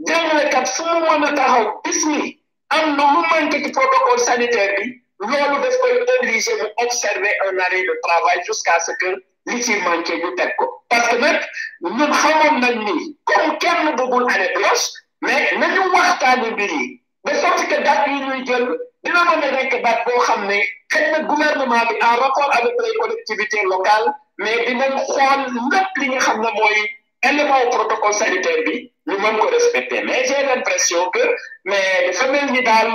jàngalekat fu mu mën a taxaw gis ni am na lu manqué ci protocole sanitaire bi loolu daf koy obligé mu observer un arrêt de travail jusqu'à ce que li ci manqué ñu teg ko parce que nag ñun xamoon nañ ni comme kenn bëggul année blanche mais nañu waxtaani mbir yi de sorte que date yi ñuy jël dina mën a nekk date boo xam ne xëy na gouvernement bi en rapport avec les collectivités locales mais dinañ xool lépp li nga xam ne mooy élément au protocole sanitaire bi ñu mën ko respecter mais j'ai l'impression que mais dafa mel ni daal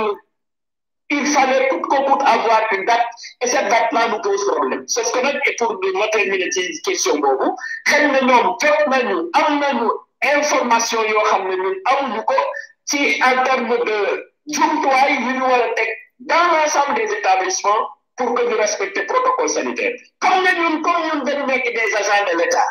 il fallait tout qu'au bout avoir une date et cette date là nous pose problème c'est ce que nag et pour ma terminer ci question boobu xëy na ñoom jot nañu am nañu information yoo xam ne ñun amuñu ko ci en terme de jumtuwaay yu ñu war a teg dans l'ensemble des établissements pour que ñu respecter protocole sanitaire bi xam nga ñun comme ñun dañu nekk des agents de l'État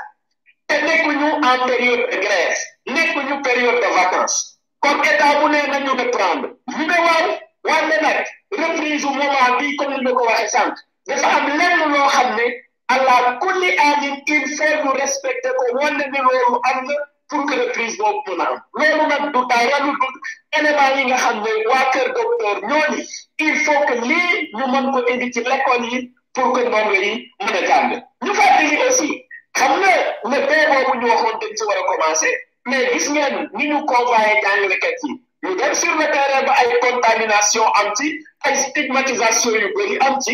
te nekkuñu en période de grève nekkuñu période de vacances kon état bu ne nañu reprendre ñu ne waaw wante nag reprise moment bii comme ni ma ko waxee sànq dafa am lenn loo xam ne allah kulli amin il faut ñu respecté ko wane ni loolu am na pour que reprise boobu mën a am loolu nag du dara lu dul élément yi nga xam ne waa kër docteur ñoo ni il faut que lii ñu mën ko indi ci l'école yi pour que ndongo yi mën a jàng ñu fàttali aussi xam nga ne bee boobu ñu waxoon dañ ci war a commencé mais gis ngeen ni ñu convoyé jàngalekat yi ñu dem sur le terrain ba ay contamination am ci ay stigmatisation yu bëri am ci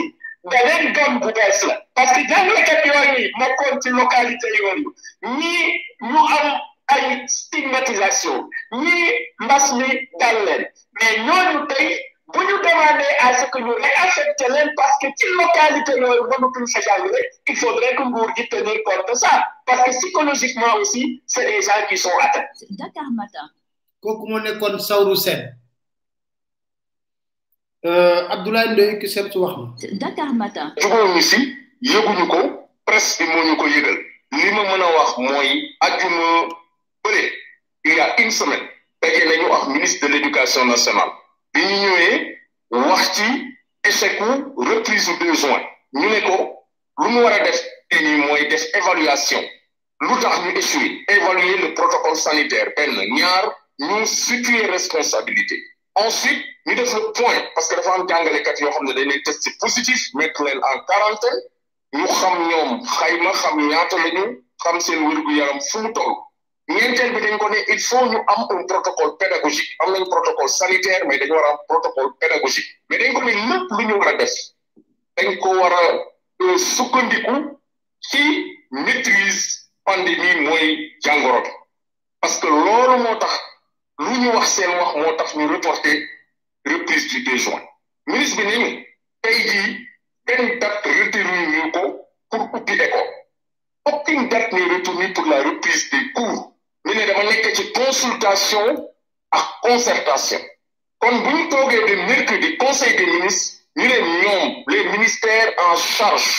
beneen gam bu bees la parce que jàngalekat yooyu nekkoon ci localité yooyu ñii ñu am ay stigmatisation ñii mbas mi dal leen mais ñooñu tey bu ñu demandé à ce que ñu réaffecté leen parce que ci localité yooyu mënatuñ fa jàngale il faudrait que nguur gi tenir compte de ça parce que psychologiquement aussi c'est des gens qui sont atteints. Dakar Matin. kooku moo nekkoon sawru seen euh, Abdoulaye Ndoye ki seet wax na Dakar Matin jubóoñu si yëguñu ko presse bi moo ñu ko yëgal li ma mën a wax mooy ajuma bële il y a une semaine daje nañu ak ministre de l'éducation nationale bi ñu ñëwee wax ci échec u reprise du besoin ñu ne ko lu mu war a def tey nii mooy def évaluation lu tax ñu échoué évaluer le protocole sanitaire benn ñaar ñu situer responsabilité ensuite ñu def le point parce que dafa am jàngalekat yoo xam ne dañ lay testé positif mettre leen en quarantaine ñu xam ñoom xayma xam ñaata la ñu xam seen wérgu yaram fu mu toll ñeenteel bi dañ ko ne il faut ñu am un protocole pédagogique am nañ protocole sanitaire mais dañu war a am protocole pédagogique mais dañ ko ne lépp lu ñu war a def dañ ko war a sukkandiku ci maîtrise pandémie mooy jàngoro bi parce que loolu moo tax lu ñu wax seen wax moo tax ñu reporter reprise du 2 juin ministre bi ni ñu tey jii benn date retenue ñu ko pour ubbi école aucune date n'est retenue pour la reprise des cours ñu ne dama nekk ci consultation ak concertation kon bu ñu toogee de mercredi conseil des ministres ñu ne ñoom les ministères en charge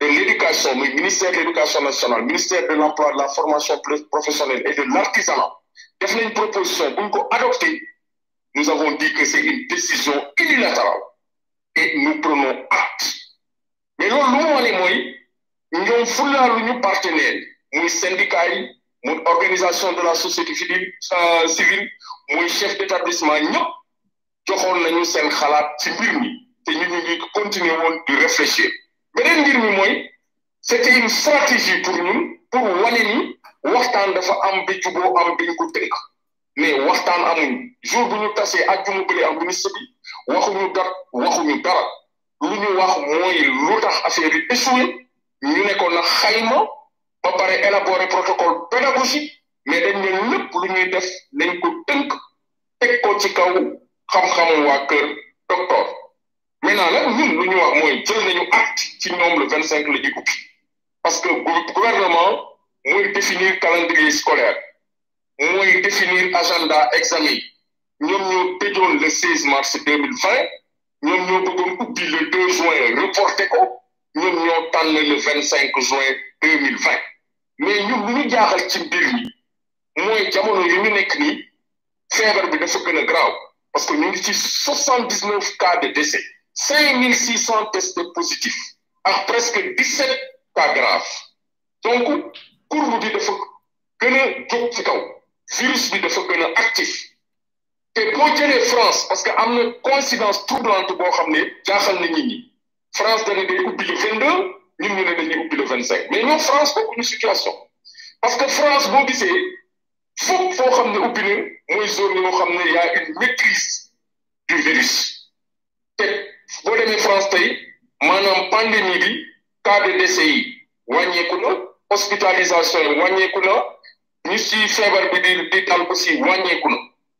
de l'éducation muy ministère de l'éducation nationale ministère de l'emploi de la formation professionnelle et de l'artisanat def nañ proposition bu ñu ko adopté nous avons dit que c'est une décision unilatérale et nous prenons acte mais loolu lu mu wane mooy ñoom fulaalu ñu partenaire muy syndicat yi muy organisation de la société civile civile muy chef d'établissement ñëpp joxoon nañu seen xalaat ci mbir mi te ñu ñu ngi continuer woon di réfléchir beneen mbir mi mooy c'était une stratégie pour ñun pour wane ni waxtaan dafa am bi juboo am bi ñu ko tënk mais waxtaan amuñ jour bu ñu tasee ak juma bële am ministre bi waxuñu dara waxuñu dara lu ñu wax mooy lu tax affaire yi échoué ñu ne ko na xayma ba pare élaborer protocole pédagogique mais dañ ne lépp lu ñuy def nañ ko tënk teg ko ci kaw xam-xamu waa kër docteur maintenant nag ñun lu ñu wax mooy jël nañu acte ci ñoom le vingt cinq la ñuy ubbi parce que gouvernement mooy définir calendrier scolaire mooy définir agenda examen yi ñoom ñoo tëjoon le 16 mars 2020 ñoom ñoo bëggoon ubbi le 2 juin reporté ko ñoom ñoo tànn le 25 juin 2020 mais ñun lu ñu jaaxal ci mbir mi mooy jamono yu ñu nekk nii feebar bi dafa gën a graaw parce que ñu ngi ci soixante dix neuf cas de décès cinq mille six cent tests positifs ak presque dix sept cas graves donc courbe bi dafa gën a jóg ci kaw virus bi dafa gën a actif te boo jëlee France parce que am na coïncidence troublante boo xam ne jaaxal na nit ñi. France dana day ubbi le 22 ñun ñu ne dañuy ubbi le 25 mais ñoo France bokkuñu situation parce que France boo gisee foog foo xam ne ubbi na mooy zone yoo xam ne y a une maîtrise du virus te boo demee France tey maanaam pandémie bi cas de décès yi wàññeeku na hospitalisation yi wàññeeku na ñu si feebar bi di di dal aussi wàññeeku na.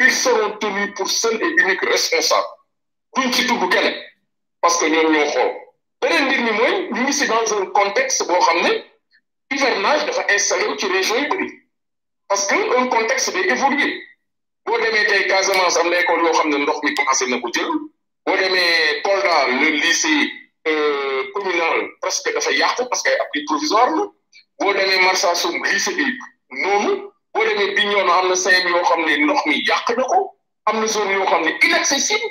ils seront tenus pour seuls et uniques responsables duñ ci tudd kenn parce que ñoom ñoo xool beneen mbir mi mooy ñu ngi si dans un contexte boo xam ne hivernage dafa installé wu ci région yi bëri parce que un contexte day évoluer boo demee tey Casamance am na école yoo xam ne ndox mi commencé na ko jël boo demee Kolda le lycée euh, communal presque dafa yàqu parce que ay abri provisoire la boo demee Marsassoum lycée bi noonu boo demee Bignona am na cinq yoo xam ne ndox mi yàq na ko am na zone yoo xam ne inaccessible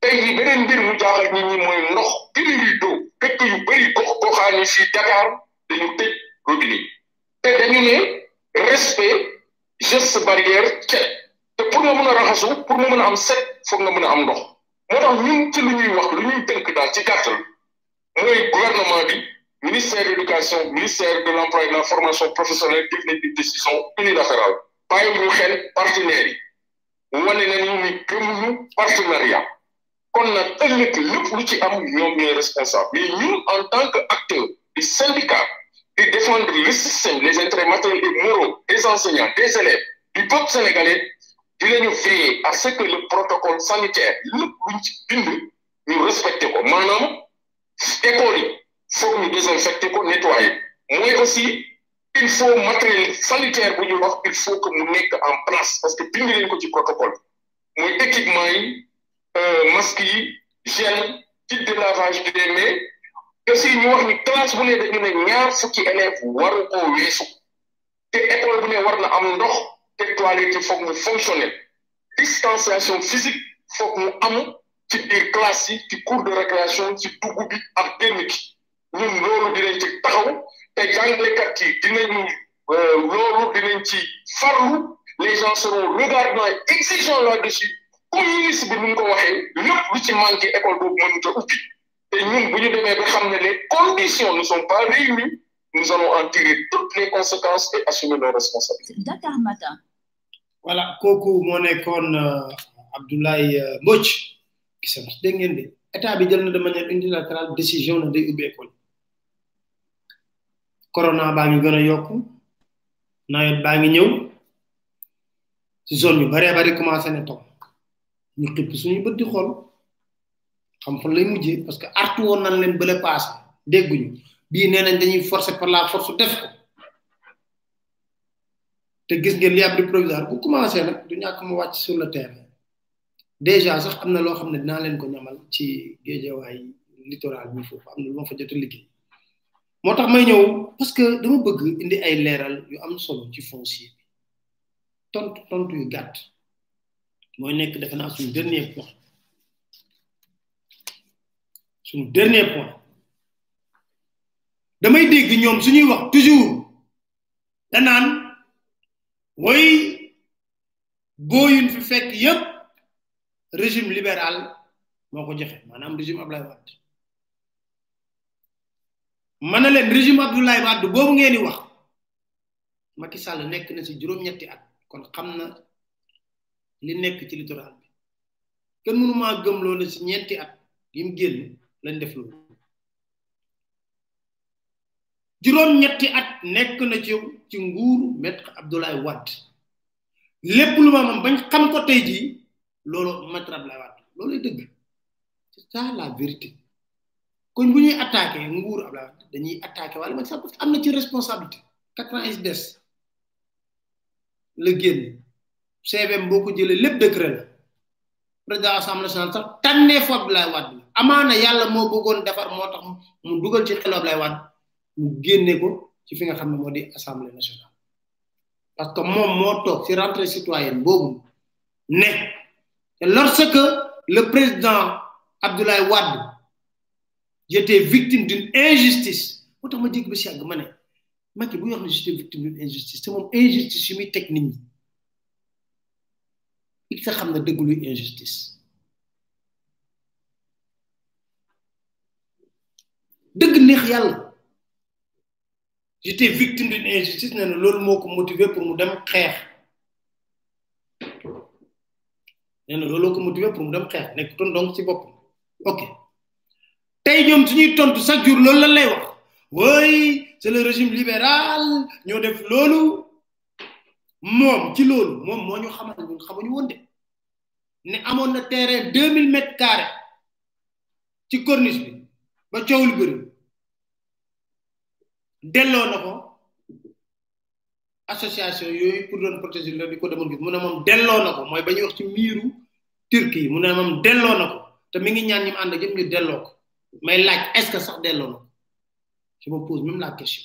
tey jii beneen mbir mu jaaxal nit ñi mooy ndox dina ñuy doo dëkk yu bëri gox goxaan yi si Dakar dañu tëj robinet te dañu ne respect geste barrière te te pour nga mën a raxasu pour nga mën a am set foog nga mën a am ndox moo tax ñun ci lu ñuy wax lu ñuy tënk daal ci gàttal mooy gouvernement bi ministère de l'éducation ministère de l'emploi et de la formation professionnelle def nañ une décision unilatérale bàyyi ñu xel partenaires yi wane nañu ni gëmuñu partenariat kon nag ëllëg lépp lu ci am ñoom ñooy responsable mais ñun en tant que acteur du syndicat di défendre le système les intérêts matériels et moraux des enseignants des élèves du peuple sénégalais di lañu veiller à ce que le protocole sanitaire lépp luñ ci bind ñu respecté ko maanaam école yi foog ñu désinfecté ko nettoyé mooy aussi il faut matériel sanitaire bu ñu wax il faut que mu nekk en place parce que bind leen ko ci protocole muy équipement yi masque yi gel kit de lavage des mains aussi ñu wax ni classe bu ne dañu ne ñaar fukki élèves waru koo weesu te école bu ne war na am ndox te toilette yi foog mu fonctionnel distanciation physique foog mu am ci biir classe yi ci cours de récréation ci dugg bi ak génn gi ñun loolu dinañ ci taxaw te jàngalekat yi dinañu euh, loolu dinañ ci farlu les gens seront regardants et exigeants là-dessus comme ministre bi nu mu ko waxee lépp lu ci manqué école boobu mënut a ubbi te ñun bu ñu demee ba xam ne les conditions ne sont pas réunies nous allons en tirer toutes les conséquences et assumer nos responsabilités. Dakar Matin. voilà kooku moo nekkoon Abdoulaye Mbodj ki sa wax dégg ngeen de état bi jël na de manière unilatérale décision na day ubbi école corona baa ngi gën a yokku nawet baa ngi ñëw ci zone yu baree bari commencé ne taw ñu xipp suñu bët di xool xam fan lay mujjee parce que artu woon nañ leen bële paase dégguñu bii nee nañ dañuy forcer par la force def ko te gis ngeen li abri provisoire bu commencé nag du ñàkk mu wàcc sur le terrain déjà sax am na loo xam ne dinaa leen ko ñamal ci géejewaay littoral bi foofu am na lu ma fa jot a liggéey moo tax may ñëw parce que dama bëgg indi ay leeral yu am solo ci foncier bi tontu tontu yu gàtt mooy nekk defe naa suñu dernier point suñu dernier point damay dégg ñoom suñuy wax toujours danaan woy booyun fi fekk yépp régime libéral moo ko joxe maanaam régime Abdoulaye Wade ma ne leen régime Abdoulaye Wade boobu ngeen di wax Macky Sall nekk na ci juróom-ñetti at kon xam na li nekk ci littoral bi kenn mënu maa gëm loolu ci ñeenti at yi mu génn lañ def loolu juróom-ñetti at nekk na ci ci nguuru maître Abdoulaye Wade lépp lu ma moom bañ xam ko tey jii loolu maître Abdoulaye Wade loolu lay dëgg c'est ça la vérité kon bu ñuy attaqué nguuru Abdoulaye Wade dañuy attaqué wala man sax parce que am na ci responsabilité quatre ans is des la génn CVM boo ko jëlee lépp décret la président assemblée nationale sax tànnee fa Abdoulaye Wade la amaana yàlla moo bëggoon defar moo tax mu dugal ci xelu Abdoulaye Wade mu génne ko ci fi nga xam ne moo di assemblée nationale parce que moom moo toog ci rentrée citoyenne boobu ne te lorsque le président Abdoulaye Wade j'étais victime d'une injustice moo tax ma dégg ba si yàgg ma ne Macky bu ñu wax ne j'étais victime d'une injustice te moom injustice yu muy teg nit ñi it sa xam na dëgg luy injustice dëgg neex yàlla j'étais victime d'une injustice nee na loolu moo ko motivé pour mu dem xeex nee na looloo ko motivé pour mu dem xeex nekk ton donc ci boppam ok tey ñoom suñuy tontu chaque jour loolu lan lay wax woy c'est le régime libéral ñoo def loolu moom ci loolu moom moo ñu xamal ñun xamuñu woon de ne amoon na terrain deux mille mètres carrés ci corniche bi ba coow lu bëri delloo na ko association yooyu pour doon protéger la di ko demoon gis mu ne moom delloo na ko mooy ba ñuy wax ci miiru turki yi mu ne moom delloo na ko te mi ngi ñaan ñi mu ànd ak yëpp ñu delloo ko may laaj est-ce que sax delloo na ko je me pose même la question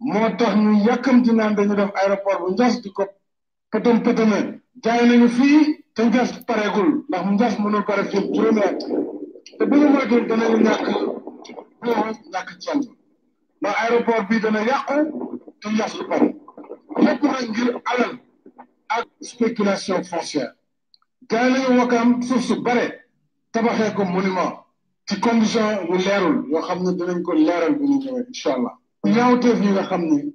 moo tax ñu yàkkamti naan dañu def aéroport bu njas di ko pëtëm pëtëme jaay nañu fii te njas pareegul ndax njas mënul pare fii juróomi at te bu ñu moytuwul danañu ñàkk boo ñàkk ceen ndax aéroport bi dana yàqu te njas lu pare lépp nag ngir alal ak spéculation foncière jaay nañu Wakaam suuf su bare tabaxee ko monument ci condition yu leerul yoo xam ne dinañ ko leeral bu ñu ñëwee incha allah ñaawteef yi nga xam ne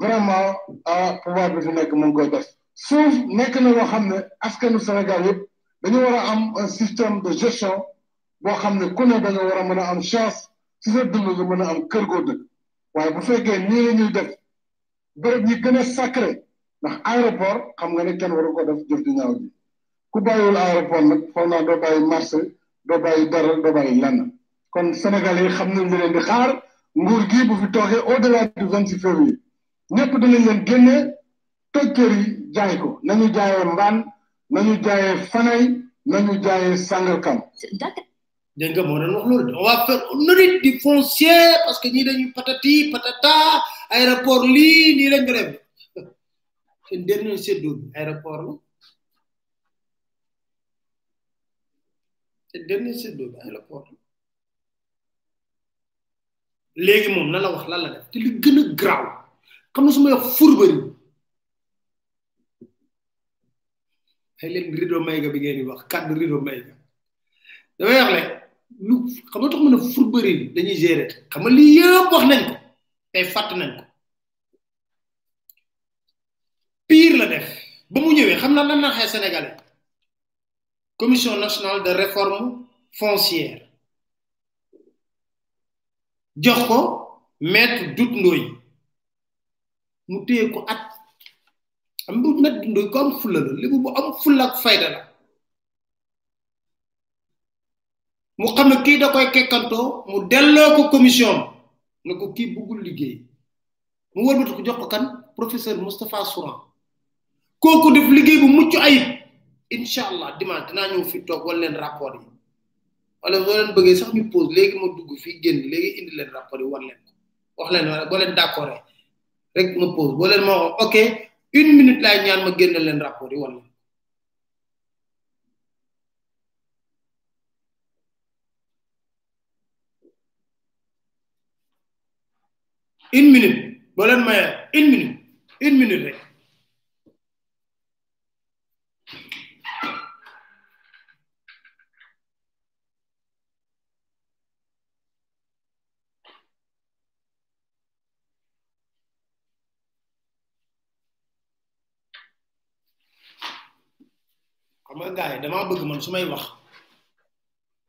vraiment ah pouvoir bi fi nekk mu ngi koy def suuf nekk na loo xam ne askanu Sénégal yëpp dañu war a am un système de gestion boo xam ne ku ne da nga war a mën a am chance ci sa dund nga mën a am kër goo dëkk waaye bu fekkee nii la ñuy def bërëb yi gën a sacré ndax aéroport xam nga ne kenn waru ko def jëf di ñaaw ji ku bàyyiwul aéroport nag foog naa doo bàyyi marché doo bàyyi dara doo bàyyi lenn kon Sénégal yi xam nañ li leen di xaar nguur gii bu fi toogee au delà du vingt six février ñëpp dinañ leen génne toj kër yi jaay ko nañu jaayee mbaan nañu jaayee fanay nañu jaayee sàngalkam dégg nga moo doon wax loolu on va faire un audit du foncier parce que ñii dañuy patati patata aéroport lii lii lañ ko def seen dernier séddoo bi aéroport la seen dernier séddoo bi aéroport la léegi moom na la wax lan la def te li gën a garaaw xam nga su ma wax fourberie ay leen rido mayga bi ngeen di wax kàddu rido mayga damay wax le lu xam nga tax mën a football yi dañuy gérer xam nga lii yëpp wax nañ ko tey fàtt nañ ko pire la def ba mu ñëwee xam na lan na xee sénégalais commission nationale de réforme foncière jox ko maître dut ndooy mu téye ko at am bu met ndoy ko am fulla la libu bu am fulla ak fayda la mu xam ne kii da koy kekkantoo mu delloo ko commission ne ko kii buggul liggéey mu wërbatu ko jox ko kan professeur Moustapha Souran kooku def liggéey bu mucc ayib incha allah dimanche dinaa ñëw fi toog wala leen rapport yi wala boo leen bëggee sax ñu pause léegi ma dugg fii génn léegi indi leen rapport yi wan leen ko wax leen wala boo leen d' accordé rek ma pause boo leen ma wax ok une minute laay ñaan ma génne leen rapport yi wala une minute boo leen ma une minute une minute rek xam nga gars yi damaa bëgg man su may wax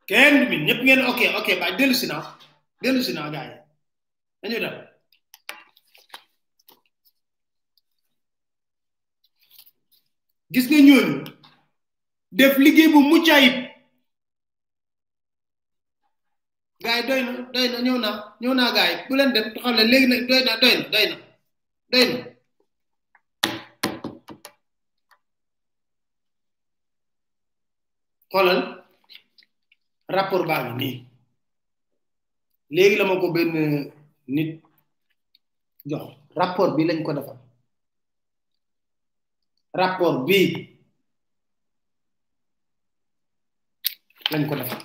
kenn du min ñëpp ngeen ok ok ba dellu si naa dellu si naa gars yi dañu dem gis nga ñooñu def liggéey bu mucc ayib gaay doy na doy na ñëw naa ñëw naa gaay bu leen dem taxaw leen léegi nag doy na doy na doy na doy na xoolal rapport baa ngi nii léegi la ma ko benn nit jox rapport bi lañ ko defal rapport bi lañ ko defal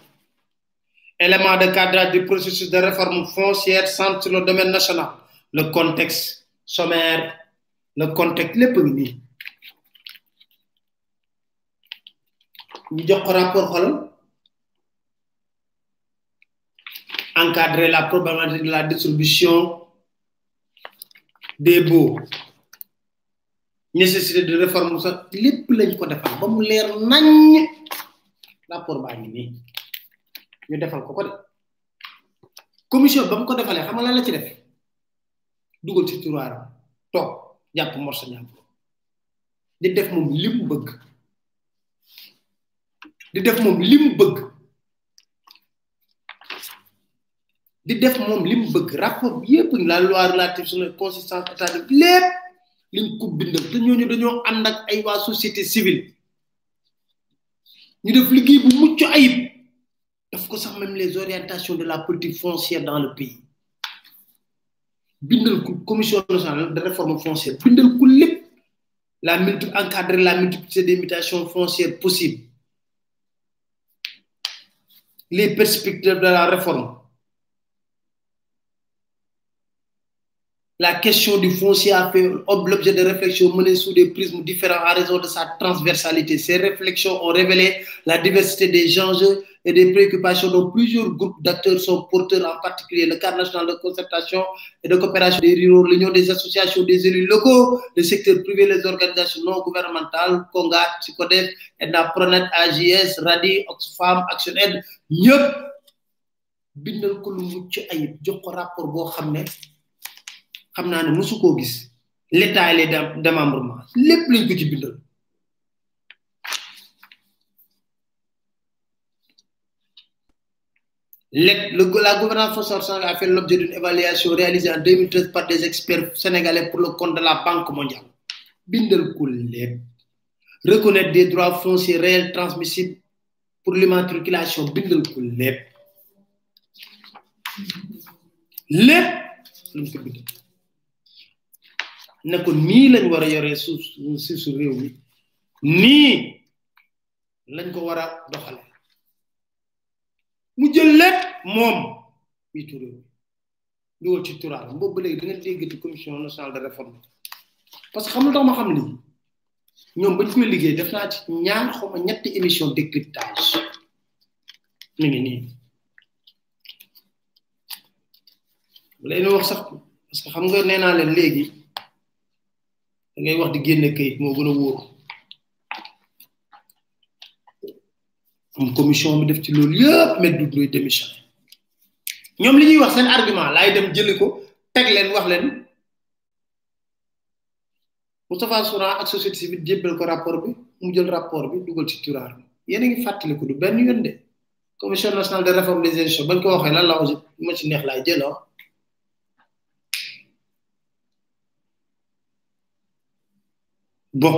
élément de cadrage du processus de réforme foncière centre sur le domaine national le contexte sommaire le contexte le ngi ñu jox ko rapport xol encadrer la problématique de la distribution des baux nécessité de réforme sax lépp lañ ko defal ba mu leer nañ rapport baa ngi nii ñu defal ko ko de commission ba mu ko defalee xam nga lan la ci def dugal ci tiroiram toog jàpp morso ñaam di def moom li mu bëgg di def moom li mu bëgg di def moom li mu bëgg rapport bi yépp la loi relative sur la consistance état de lépp liñ ko bindal te ñooñu dañoo ànd ak ay waa société civile ñu def liggéey bu mucc ayib daf ko sax même les orientations de la politique foncière dans le pays bindal ko commission nationale de réforme foncière bindal ko lépp la multi encadrer la multiplicité des mutations foncières possibles les perspectives de la réforme. La question du foncier a fait l'objet de réflexions menées sous des prismes différents à raison de sa transversalité. Ces réflexions ont révélé la diversité des enjeux et des préoccupations dont plusieurs groupes d'acteurs sont porteurs, en particulier le cadre national de concertation et de coopération des ruraux, l'Union des associations des élus locaux, le secteur privé, les organisations non gouvernementales, Conga, Psychodef, ENDA Pronet AGS RADI Oxfam Action Aid ñëpp bindal ko lu mucc ayib jox ko rapport boo xam ne xam naa ne mosu koo gis l'état et les démembrements lépp lañ ko ci bindal Le, le, la gouvernance ressortissante a fait l'objet d'une évaluation réalisée en 2013 par des experts sénégalais pour le compte de la Banque mondiale. Bindel ko lépp reconnaître des droits fonciers réels transmissibles pour l'immatriculation bindal ko lépp lépp lañ ko bind ne ko nii lañ war a yoree suuf suuf su réew mi nii lañ ko war a doxale mu jël lépp moom wiitu réew mi dugal ci turaal boobu ba léegi da nga déggati commission nationale de réforme parce que xam lu tax ma xam ni ñoom bañ koy liggéey def naa ci ñaar xaw ma ñetti émission décryptage mi ngi nii bu leen wax sax parce que xam nga nee naa leen léegi da ngay wax di génne kayit moo gën a wóor moom commission bi def ci loolu yëpp met du doy démission ñoom li ñuy wax seen argument laay dem jëli ko teg leen wax leen Moustapha Souran ak société civile jébbal ko rapport bi mu jël rapport bi dugal ci turaar bi yéen a ngi fàttaliku du benn yoon de commission nationale de réforme des institutions bañ ko waxee lan la wax ma ci neex laay jël ah bon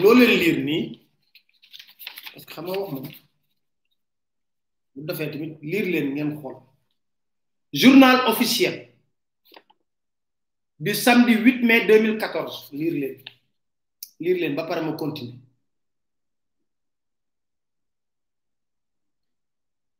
loo leen liir nii parce que xam nga wax moom bu defee tamit liir leen ngeen xool journal officiel du samedi 8 mai 2014 liir leen liir leen ba pare ma continuer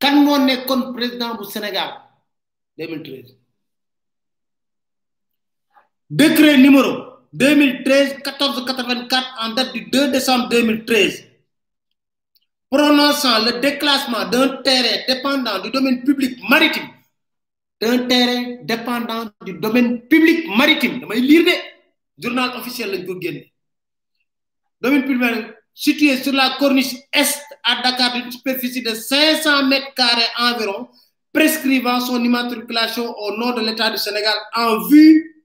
Quand on est président du Sénégal 2013 décret numéro 2013 1484 en date du 2 décembre 2013 prononçant le déclassement d'un terrain dépendant du domaine public maritime d'un terrain dépendant du domaine public maritime vais lire le journal officiel de domaine public situé sur la corniche est à Dakar d'une superficie de 500 mètres carrés environ prescrivant son immatriculation au nom de l'État du Sénégal en vue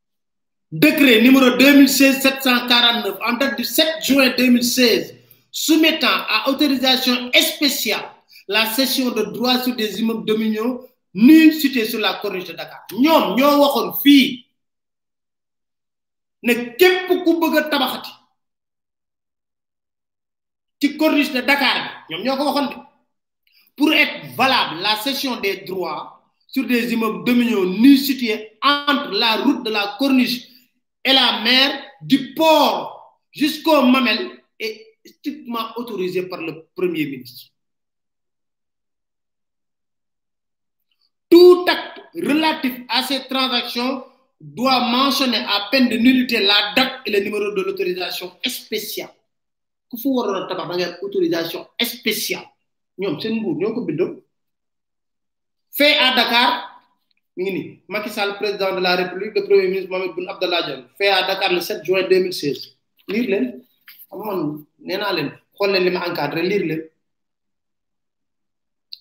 décret numéro 2016-749 en date du 7 juin 2016 soumettant à autorisation spéciale la cession de droits sur des immeubles dominiaux nus cités sur la corniche de Dakar ñoom ñoo waxoon fii ne képp ku bëgg a tabaxati ci corniche de Dakar ñom ñoko waxon pour être valable la cession des droits sur des immeubles dominiaux nus situés entre la route de la Corniche et la mer du port jusqu'au Mamel est strictement autorisée par le Premier ministre. Tout acte relatif à ces transactions doit mentionner à peine de nullité la date et le numéro de l'autorisation spéciale. ku fu waroon a tabax da ngay autorisation spéciale ñoom seen nguur ñoo ko bindoon fait à Dakar mi ngi nii Macky Sall président de la République le premier ministre Mohamed Boun Abdallah Dionne fait à Dakar le 7 juin 2016 liir leen xam man nee naa leen xool leen li ma encadré liir leen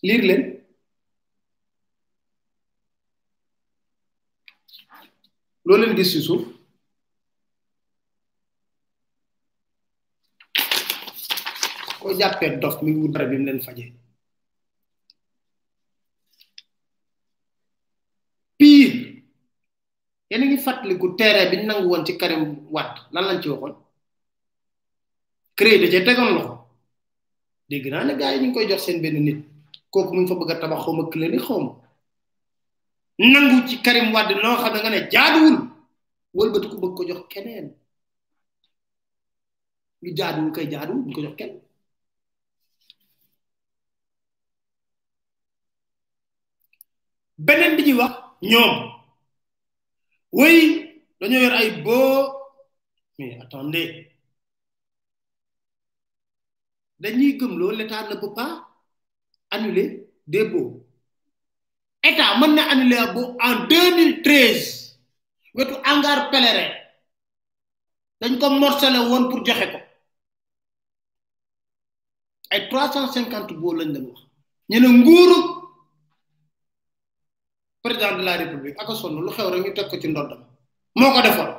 liir leen loo leen gis ci suuf ko jàppee dof mi ngi wut dara bi mu leen faje pire yéen a ngi fàttaliku terrain bi ñu nangu woon ci Karim Wade lan lañ ci waxoon créé da cee tegoon loxo dégg naa ne gars yi ñu ngi koy jox seen benn nit kooku mu ngi fa bëgg a tabax xaw ma këlëni xaw ma nangu ci Karim Wade loo xam ne nga ne jaaduwul wëlbati ku bëgg ko jox keneen lu jaadu ñu koy jaadu ñu ko jox kenn beneen bi ñuy wax ñoom woy dañoo yor ay boo mais attendez dañuy gëm loolu l'état ne peut pas annuler des baux état mën na annuler bo en 2013 wetu hangar pèlerin dañ ko morcelé woon pour joxe ko ay trois cent cinquante boo lañ leen wax ñu ne nguuru président de la république aka sonn lu xew rek ñu teg ko ci ndoddam moo ko defoon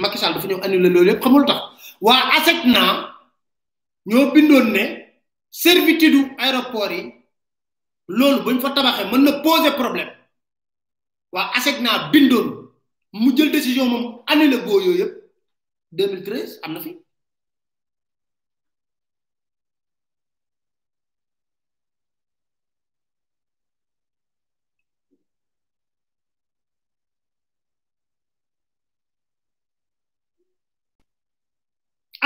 Macky Sall dafa ñëw annulé loolu yëpp xamul tax waa aset naa ñoo bindoon ne servitude aéroport yi loolu buñ fa tabaxee mën na poser problème waa ASECNA bindoon mu jël décision moom annulé boo yooyu yëpp 2013 am na fi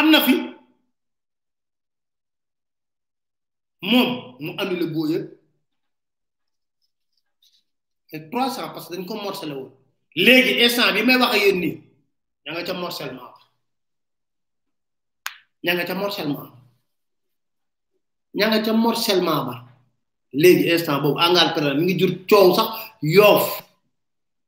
am na fi moom mu annulé boo yëpp te trois cent parce que dañ ko morcelé woon léegi instant bi may wax ak yéen nii ña nga ca morcellement ña nga ca morcellement ña nga ca morcellement ba léegi instant boobu angal période mi ngi jur coow sax yoof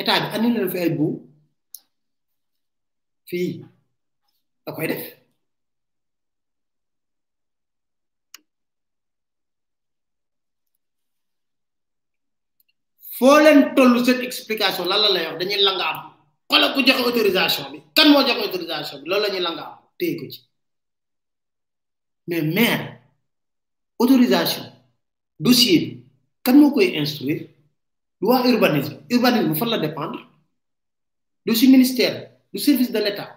état bi andi na fi ay buum fii da koy def foo leen toll seen explication lan la lay wax dañuy langa am xolo ku joxe autorisation bi kan moo joxe autorisation bi loolu la ñuy langa am téye ko ci mais maire autorisation dossier bi kan moo koy instruire loi urbanisme urbanisme fan la dépendre du si ministère du service de l'État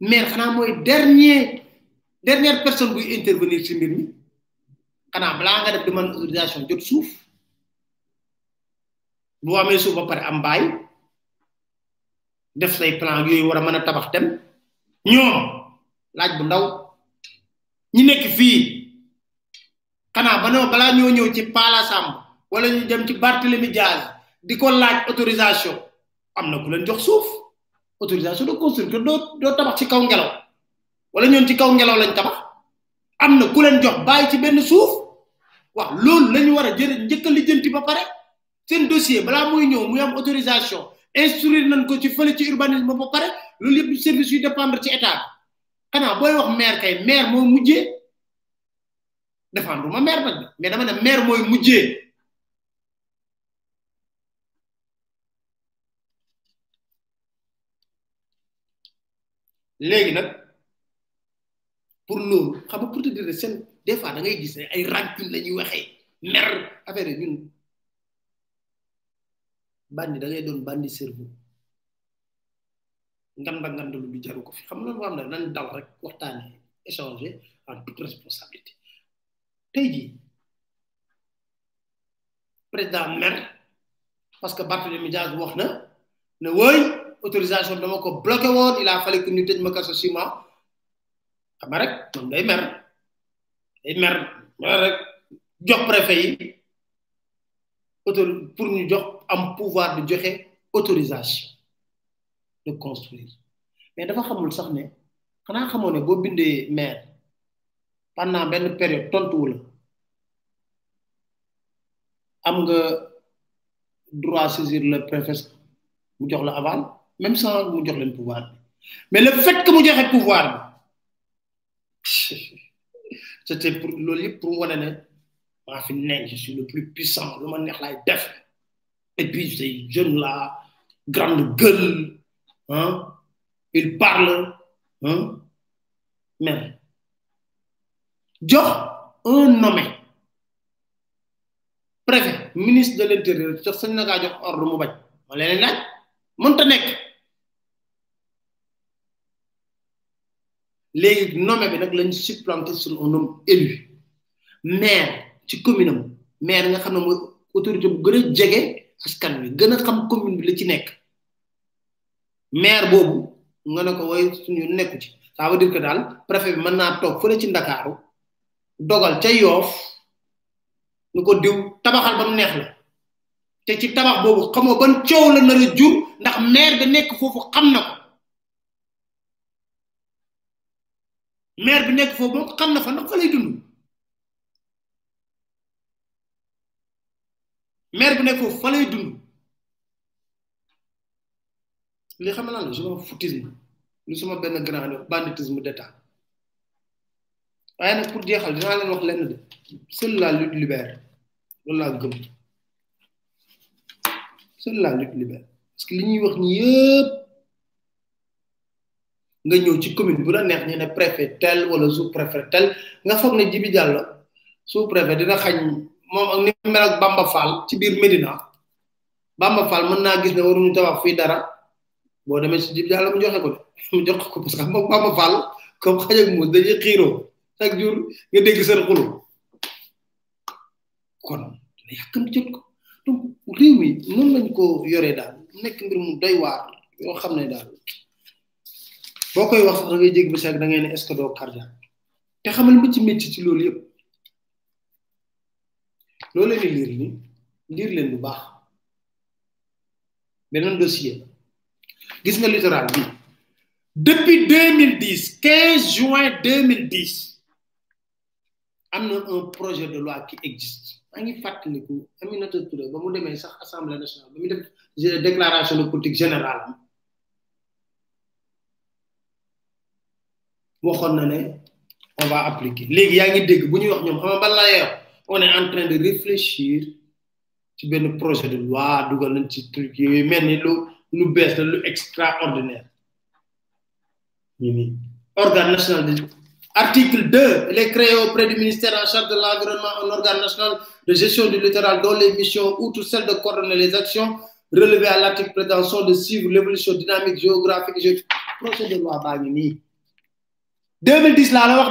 maire xanaa mooy dernier dernière personne buy intervenir ci mbir mi xanaa balaa nga def demande autorisation jot suuf boo amee suuf ba pare am baay def say plan yooyu war a mën a tabax dem ñoom laaj bu ndaw ñi nekk fii xanaa ba noo balaa ñoo ñëw ci Pala Samb wala ñu dem ci Barthélemy Diaz di ko laaj autorisation am na ku leen jox suuf autorisation de construire que doo doo tabax ci kaw ngelaw wala ñoon ci kaw ngelaw lañ tabax am na ku leen jox bàyyi ci benn suuf waaw loolu la ñu war a jël njëkk a lijjanti ba pare seen dossier balaa muy ñëw muy am autorisation instruire nañ ko ci fële ci urbanisme ba pare loolu yëpp service yu dépendre ci état bi xanaa booy wax maire kay maire moo mujjee défendre ma maire nag mais dama ne maire mooy mujjee léegi nag pour loolu xam nga pour te dire seen des fois da ngay gis ne ay rancune la ñuy waxee mer affaire yi ñun bandi da ngay doon bandi cerveau nganda nganda lu bi jaru ko fi xam nga am na nañ dal rek waxtaane échanger en toute responsabilité tey jii président mer parce que Barthélemy Diaz wax na ne wooy autorisation dama ko bloqué woon il a fallu que ñu tëj ma kaso six mois xam nga rek moom day mer day mer mer rek jox préfet yi autori pour ñu jox am pouvoir de joxe autorisation de construire mais dafa xamul sax ne xanaa xamoo ne boo bindee maire pendant benn période tontuwu la am nga droit saisir le préfet mu jox la aval même sans mu jox leen pouvoir bi mais le fait que mu joxe pouvoir bi c'était pour loolu yëpp pour wane ne maa fi nekk je suis le plus puissant lu ma neex laay def et puis ces jeunes là grande gueule hein il parle hein mais jox un nommé préfet ministre de l'intérieur jox sañ na kaa jox ordre mu bañ ma leen laaj mënta nekk léegi nommé bi nag lañ supplanté sur un homme élu maire ci commune am maire nga xam ne mooy autorité bu gën a jege askan wi gën a xam commune bi li ci nekk maire boobu nga ne ko way suñu nekku ci ça veut dire que daal préfet bi mën naa toog fële ci ndakaaru dogal ca yoof ñu ko diw tabaxal ba mu neex la te ci tabax boobu xamoo ban coow la nar a jur ndax maire bi nekk foofu xam na ko maire bi nekk foofu moom xam na fa ndax fa lay dund maire bi nekk foofu fa lay dund li xam naa la je m'en foutisme lu suma benn grand wax banditisme d'état waaye nag pour jeexal dinaa leen wax lenn de seul la lutte libère loolu laa gëm seul la lutte libère parce que li ñuy wax ni yëpp nga ñëw ci commune bu la neex ñu ne préfet tel wala sous préfet tel nga foog ne jibi jàllo sous préfet dina xañ moom ak ni mel ak bamba fall ci biir medina bamba fall mën naa gis ne waruñu tabax fii dara boo demee ci jibi jàllo mu joxe ko de mu jox ko parce que moom bamba fall comme xaj ak muus dañuy xiiroo chaque jour nga dégg seen xulu kon dina yàkkam jot ko donc réew mi noonu lañ ko yoree daal nekk mbir mu doy waar yoo xam ne daal boo koy wax sax da ngay jéggi ba sax da ngay ne est ce que doo cardiaque te xamal ma ci métti ci loolu yëpp loolu leen liir ni liir leen bu baax beneen dossier gis nga littoral bi depuis 2010 15 juin 2010 am na un projet de loi qui existe maa ngi fàttaliku Aminata Touré ba mu demee sax assemblée nationale ba mu def déclaration de politique générale am waxoon na ne on va appliquer léegi yaa ngi dégg bu ñuy wax ñoom xam nga ban laa yor on est en train de réfléchir ci benn projet de loi dugal nañ ci truc yooyu mel ni lu lu bees la lu extraordinaire organe national article 2 il est créé auprès du ministère en charge de l'environnement un organe national de gestion du littoral dont les missions outre celle de coordonner les actions relevées à l'article prétention de suivre l'évolution dynamique géographique et projet de loi 2010 la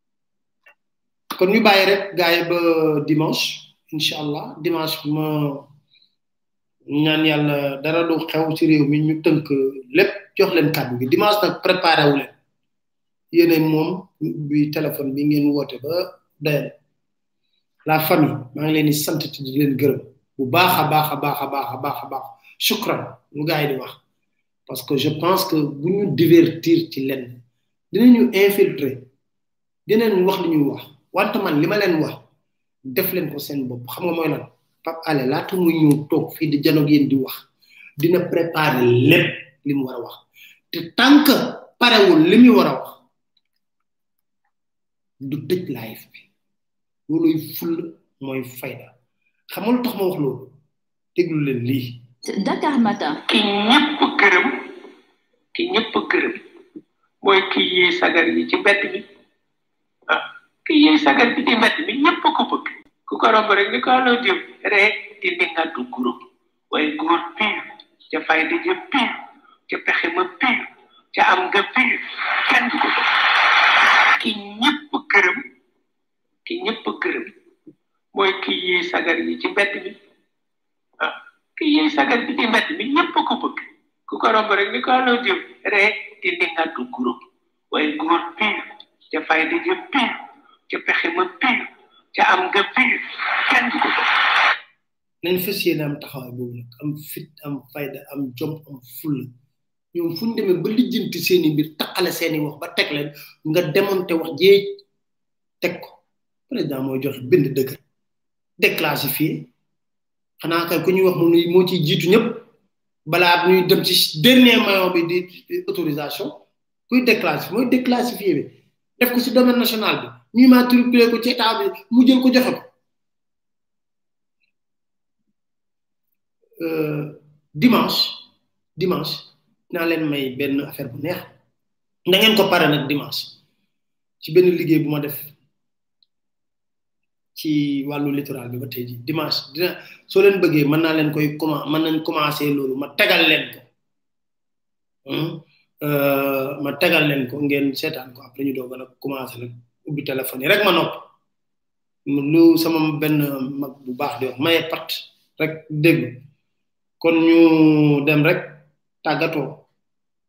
kon ñu bàyyi rek gars yi ba dimanche incha allah dimanche ma ñaan yàlla dara du xew ci réew mi ñu tënk lépp jox leen kàddu gi dimanche nag préparé wu leen yéene moom bi téléphone bi ngeen woote ba doyal la famille maa ngi leen di sant te di leen gërëm bu baax a baax a baax a baax a baax a baax shukran lu gars yi di wax parce que je pense que bu ñu divertir ci lenn dinañu infiltrer dinañ wax li ñuy wax wante man li ma leen wax def leen ko seen bopp xam nga mooy lan Pape Alé laata muy ñëw toog fii di janoog yéen di wax dina préparer lépp li mu war a wax te tant que parewul li muy war a wax du tëj live bi looluy full mooy fayda xamul tax ma wax loolu déglu leen lii Dakar Matin ki ñëpp gërëm ki ñëpp gërëm mooy ki yee sagar yi ci mbedd bi ah ki yee sagar bi ci mbedd bi ñëpp ko bëgg ku ko romb rek ni ko loo jëm ree di ndingatu guro waaye góor piir ca fayda ja piir ca pexe ma piir ca am nga piir kenn du ko bëgg ki ñëpp gërëm ki ñëpp gërëm mooy ki yéey sagar yi ci mbedd mi ah ki yéey sagar yi ci mbedd mi ñëpp ko bëgg ku ko romb rek ni ko loo jëm ree di di nga du guro waaye góor piir ca fayda ja piir ca pexe ma piir ca am nga piir kenn du ko bëgg nañ fas yéene am taxawaay boobu nag am fit am fayda am jom am fulla ñoom fu ñu demee ba lijjanti seeni mbir taqale seeni wax ba teg leen nga démonté wax jee teg ko président mooy joxe bind dëgg déclassifié xanaa kay ku ñuy wax moom moo ciy jiitu ñëpp balaa ñuy dem ci dernier maillon bi di autorisation kuy déclassifié mooy déclassifié bi def ko si domaine national bi ñuy matriculé ko ci état bi mu jël ko joxe ko dimanche dimanche naa leen may benn affaire bu neex na ngeen ko pare nag dimanche ci benn liggéey bu ma def ci wàllu littoral bi ba tey ji dimanche dina soo leen bëggee mën naa leen koy comment mën nañ commencé loolu ma tegal leen ko ma tegal leen ko ngeen seetaan ko après ñu doog a nag commencé nag ubbi téléphone yi rek ma nopp lu sama benn mag bu baax di wax maye pat rek dégg kon ñu dem rek tàggatoo